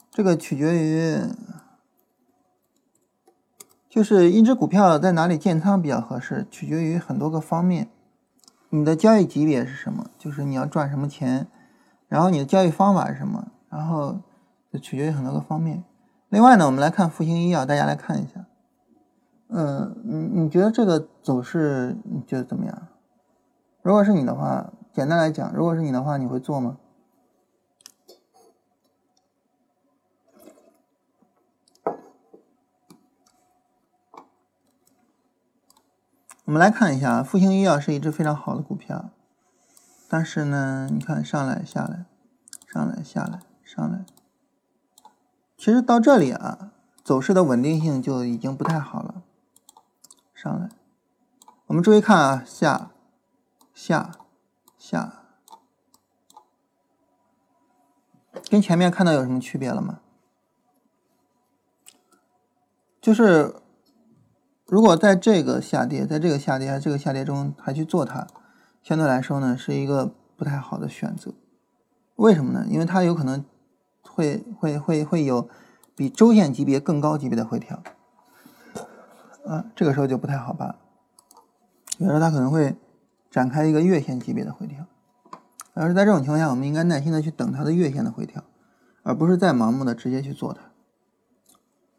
这个取决于，就是一只股票在哪里建仓比较合适，取决于很多个方面。你的交易级别是什么？就是你要赚什么钱，然后你的交易方法是什么？然后就取决于很多个方面。另外呢，我们来看复兴医药，大家来看一下。嗯，你你觉得这个走势你觉得怎么样？如果是你的话，简单来讲，如果是你的话，你会做吗？我们来看一下，复星医药是一只非常好的股票，但是呢，你看上来下来，上来下来上来，其实到这里啊，走势的稳定性就已经不太好了。上来，我们注意看啊，下下下，跟前面看到有什么区别了吗？就是如果在这个下跌，在这个下跌这个下跌中还去做它，相对来说呢是一个不太好的选择。为什么呢？因为它有可能会会会会有比周线级别更高级别的回调。啊，这个时候就不太好办。有时候它可能会展开一个月线级别的回调，而是在这种情况下，我们应该耐心的去等它的月线的回调，而不是再盲目的直接去做它。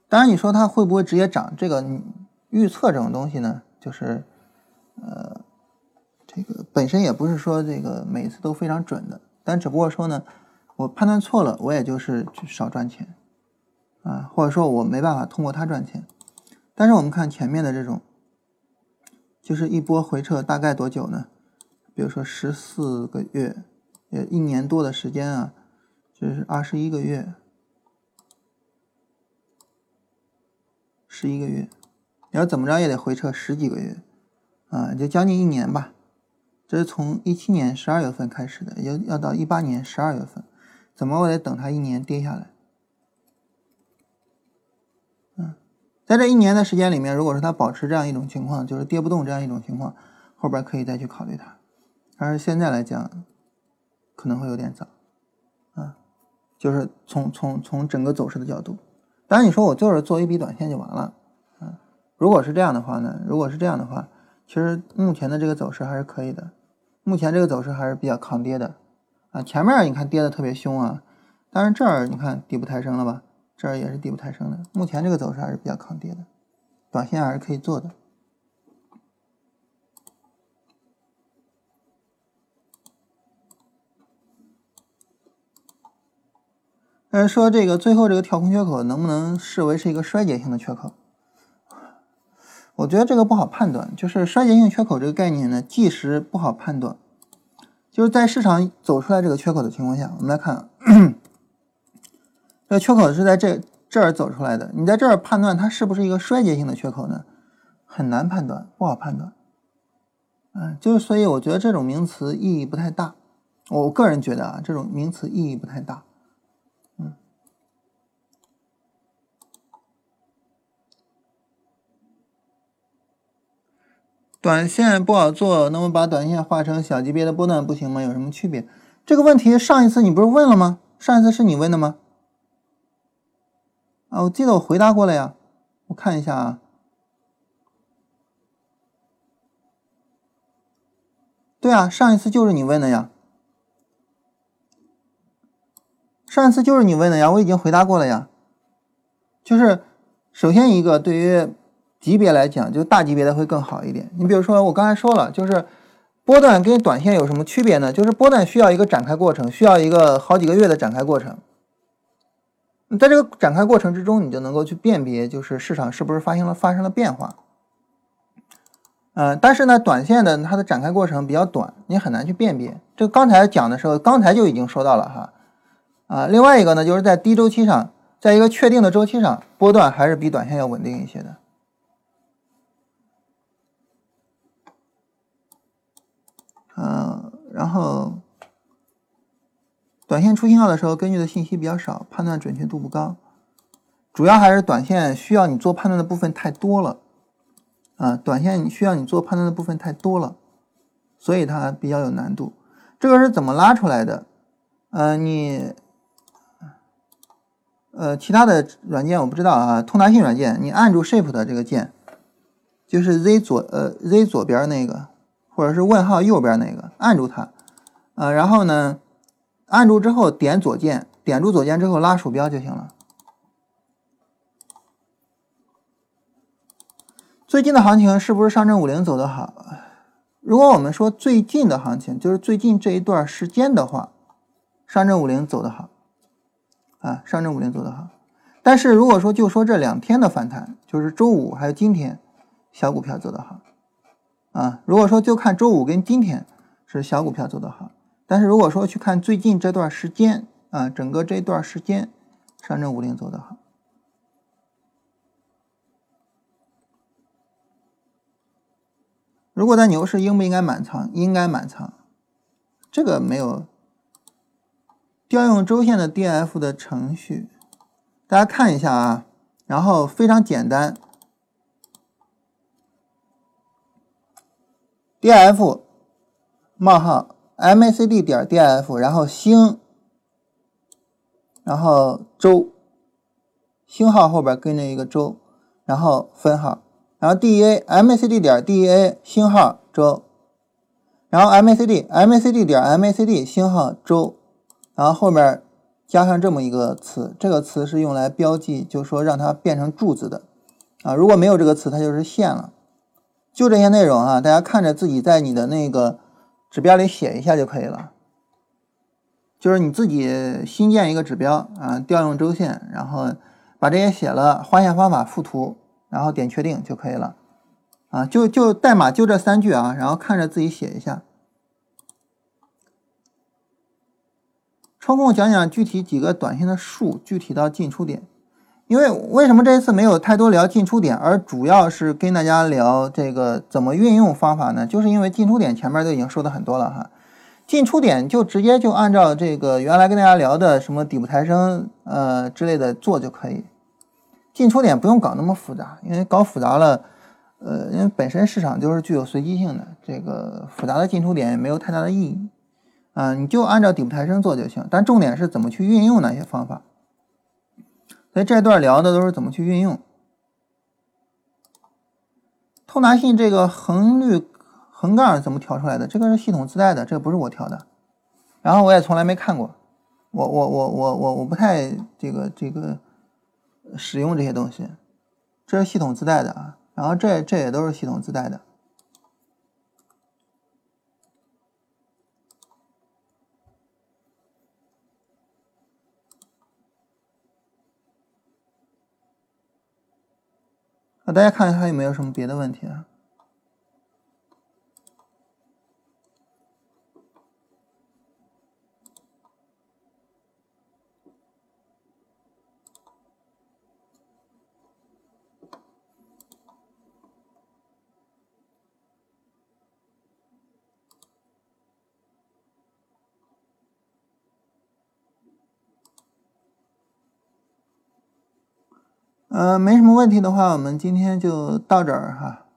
当然，你说它会不会直接涨？这个预测这种东西呢，就是呃，这个本身也不是说这个每次都非常准的，但只不过说呢，我判断错了，我也就是少赚钱啊，或者说我没办法通过它赚钱。但是我们看前面的这种，就是一波回撤大概多久呢？比如说十四个月，也一年多的时间啊，就是二十一个月，十一个月，你要怎么着也得回撤十几个月，啊，就将近一年吧。这是从一七年十二月份开始的，要要到一八年十二月份，怎么我得等它一年跌下来。在这一年的时间里面，如果说它保持这样一种情况，就是跌不动这样一种情况，后边可以再去考虑它。但是现在来讲，可能会有点早，啊，就是从从从整个走势的角度。当然你说我就是做一笔短线就完了，啊，如果是这样的话呢？如果是这样的话，其实目前的这个走势还是可以的。目前这个走势还是比较抗跌的，啊，前面你看跌的特别凶啊，但是这儿你看底部抬升了吧？这儿也是底部抬升的，目前这个走势还是比较抗跌的，短线还是可以做的。但是说这个最后这个跳空缺口能不能视为是一个衰竭性的缺口？我觉得这个不好判断。就是衰竭性缺口这个概念呢，即时不好判断。就是在市场走出来这个缺口的情况下，我们来看。这缺口是在这这儿走出来的，你在这儿判断它是不是一个衰竭性的缺口呢？很难判断，不好判断。嗯，就是所以我觉得这种名词意义不太大。我个人觉得啊，这种名词意义不太大。嗯，短线不好做，那么把短线画成小级别的波段不行吗？有什么区别？这个问题上一次你不是问了吗？上一次是你问的吗？啊，我记得我回答过了呀，我看一下啊。对啊，上一次就是你问的呀，上一次就是你问的呀，我已经回答过了呀。就是首先一个，对于级别来讲，就大级别的会更好一点。你比如说，我刚才说了，就是波段跟短线有什么区别呢？就是波段需要一个展开过程，需要一个好几个月的展开过程。在这个展开过程之中，你就能够去辨别，就是市场是不是发生了发生了变化。呃，但是呢，短线的它的展开过程比较短，你很难去辨别。这个刚才讲的时候，刚才就已经说到了哈。啊，另外一个呢，就是在低周期上，在一个确定的周期上，波段还是比短线要稳定一些的。嗯，然后。短线出信号的时候，根据的信息比较少，判断准确度不高。主要还是短线需要你做判断的部分太多了，啊，短线需要你做判断的部分太多了，所以它比较有难度。这个是怎么拉出来的？呃，你呃其他的软件我不知道啊，通达信软件你按住 Shift 这个键，就是 Z 左呃 Z 左边那个，或者是问号右边那个，按住它，呃，然后呢，按住之后点左键，点住左键之后拉鼠标就行了。最近的行情是不是上证五零走得好？如果我们说最近的行情，就是最近这一段时间的话，上证五零走得好，啊，上证五零走得好。但是如果说就说这两天的反弹，就是周五还有今天，小股票走得好，啊，如果说就看周五跟今天是小股票走得好，但是如果说去看最近这段时间，啊，整个这段时间，上证五零走得好。如果在牛市，应不应该满仓？应该满仓。这个没有调用周线的 D F 的程序，大家看一下啊。然后非常简单，D F 冒号 M A C D 点 D F，然后星，然后周，星号后边跟着一个周，然后分号。然后 D A MACD. 点 .D A 星号周，然后 M A C D M A C D 点 M A C D 星号周，然后后面加上这么一个词，这个词是用来标记，就说让它变成柱子的啊。如果没有这个词，它就是线了。就这些内容啊，大家看着自己在你的那个指标里写一下就可以了。就是你自己新建一个指标啊，调用周线，然后把这些写了，画线方法附图。然后点确定就可以了，啊，就就代码就这三句啊，然后看着自己写一下。抽空讲讲具体几个短线的数，具体到进出点。因为为什么这一次没有太多聊进出点，而主要是跟大家聊这个怎么运用方法呢？就是因为进出点前面都已经说的很多了哈，进出点就直接就按照这个原来跟大家聊的什么底部抬升呃之类的做就可以。进出点不用搞那么复杂，因为搞复杂了，呃，因为本身市场就是具有随机性的，这个复杂的进出点也没有太大的意义，啊，你就按照底部抬升做就行。但重点是怎么去运用那些方法。所以这段聊的都是怎么去运用。通达信这个横率横杠怎么调出来的？这个是系统自带的，这个不是我调的。然后我也从来没看过，我我我我我我不太这个这个。使用这些东西，这是系统自带的啊，然后这这也都是系统自带的。那大家看看还有没有什么别的问题啊？呃，没什么问题的话，我们今天就到这儿哈。